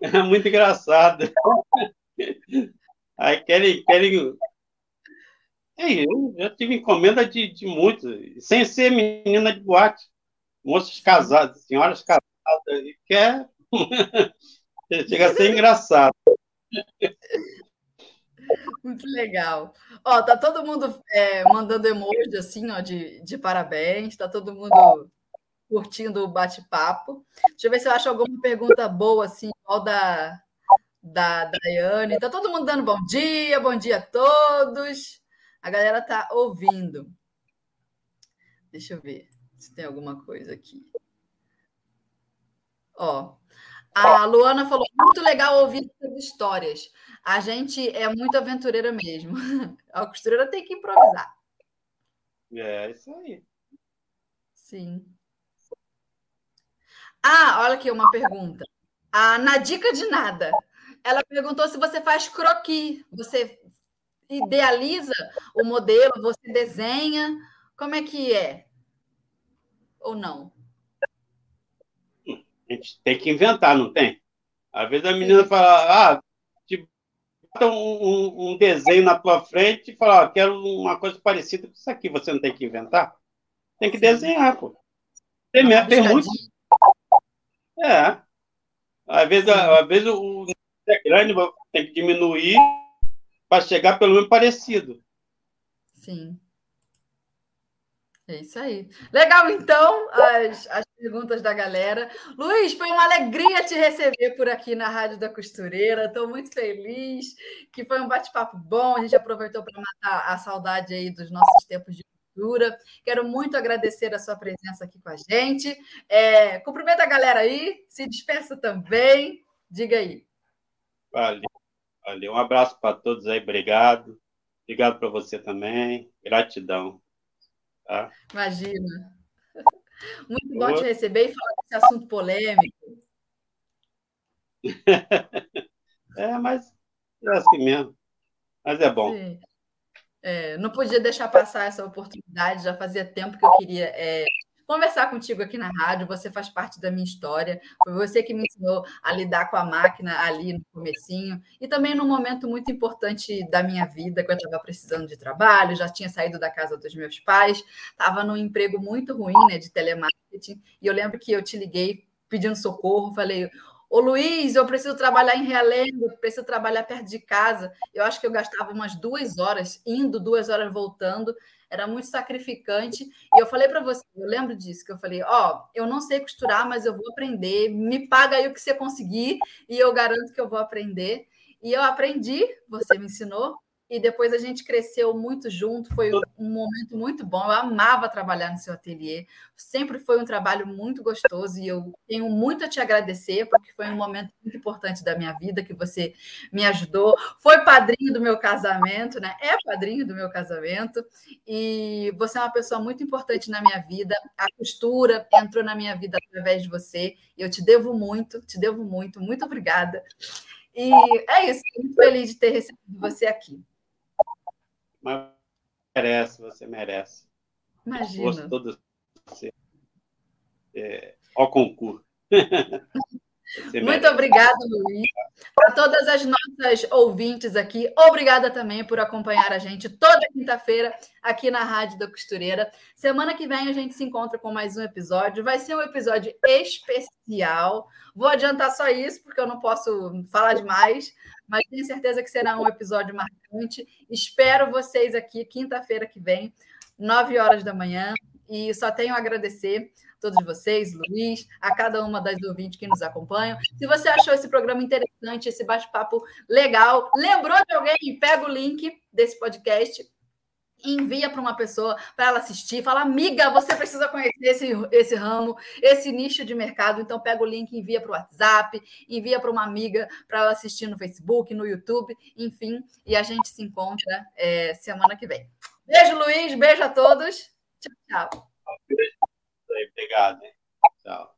É muito engraçado. Aí querem. querem... Ei, eu já tive encomenda de, de muitos, sem ser menina de boate. Moças casadas, senhoras casadas, e quer. Chega a ser engraçado. Muito legal. Ó, tá todo mundo é, mandando emoji assim, ó, de, de parabéns, tá todo mundo curtindo o bate-papo. Deixa eu ver se eu acho alguma pergunta boa, assim, igual da, da Daiane. Tá todo mundo dando bom dia, bom dia a todos. A galera tá ouvindo. Deixa eu ver se tem alguma coisa aqui. Ó, a Luana falou: muito legal ouvir essas histórias. A gente é muito aventureira mesmo. A costureira tem que improvisar. É isso aí. Sim. Ah, olha aqui uma pergunta. A na dica de nada. Ela perguntou se você faz croquis. Você idealiza o modelo, você desenha. Como é que é? Ou não? A gente tem que inventar, não tem? Às vezes a menina Sim. fala, ah, um, um, um, desenho na tua frente e fala, ó, quero uma coisa parecida com isso aqui, você não tem que inventar? Tem que desenhar, pô. Tem, tem muito. É. Às vezes, às vezes o é grande, tem que diminuir para chegar pelo menos parecido. Sim. É isso aí. Legal, então, as, as perguntas da galera. Luiz, foi uma alegria te receber por aqui na Rádio da Costureira. Estou muito feliz, que foi um bate-papo bom. A gente aproveitou para matar a saudade aí dos nossos tempos de cultura. Quero muito agradecer a sua presença aqui com a gente. É, cumprimenta a galera aí, se despeça também. Diga aí. Valeu, valeu. Um abraço para todos aí, obrigado. Obrigado para você também. Gratidão. Tá? Imagina. Muito bom te receber e falar desse assunto polêmico. é, mas é assim mesmo. Mas é bom. É, não podia deixar passar essa oportunidade, já fazia tempo que eu queria é, conversar contigo aqui na rádio. Você faz parte da minha história. Foi você que me ensinou a lidar com a máquina ali no comecinho e também num momento muito importante da minha vida, que eu estava precisando de trabalho, já tinha saído da casa dos meus pais, estava num emprego muito ruim, né, de telemarketing. E eu lembro que eu te liguei pedindo socorro, falei Ô Luiz, eu preciso trabalhar em Realengo, preciso trabalhar perto de casa. Eu acho que eu gastava umas duas horas indo, duas horas voltando era muito sacrificante. E eu falei para você, eu lembro disso, que eu falei: Ó, oh, eu não sei costurar, mas eu vou aprender, me paga aí o que você conseguir, e eu garanto que eu vou aprender. E eu aprendi, você me ensinou, e depois a gente cresceu muito junto, foi um momento muito bom. Eu amava trabalhar no seu ateliê, sempre foi um trabalho muito gostoso e eu tenho muito a te agradecer, porque foi um momento muito importante da minha vida que você me ajudou. Foi padrinho do meu casamento, né? É padrinho do meu casamento, e você é uma pessoa muito importante na minha vida. A costura entrou na minha vida através de você, e eu te devo muito, te devo muito, muito obrigada. E é isso, muito feliz de ter recebido você aqui. Mas merece, você merece. Imagina. Gosto todo você. É, ao concurso. Muito obrigada, Luiz. Para todas as nossas ouvintes aqui, obrigada também por acompanhar a gente toda quinta-feira aqui na Rádio da Costureira. Semana que vem a gente se encontra com mais um episódio. Vai ser um episódio especial. Vou adiantar só isso, porque eu não posso falar demais, mas tenho certeza que será um episódio marcante. Espero vocês aqui quinta-feira que vem, nove horas da manhã. E só tenho a agradecer todos vocês, Luiz, a cada uma das ouvintes que nos acompanham. Se você achou esse programa interessante, esse bate-papo legal, lembrou de alguém, pega o link desse podcast envia para uma pessoa para ela assistir, fala, amiga, você precisa conhecer esse, esse ramo, esse nicho de mercado, então pega o link, envia para o WhatsApp, envia para uma amiga para ela assistir no Facebook, no YouTube, enfim, e a gente se encontra é, semana que vem. Beijo, Luiz, beijo a todos. Tchau, tchau. Obrigado. Tchau.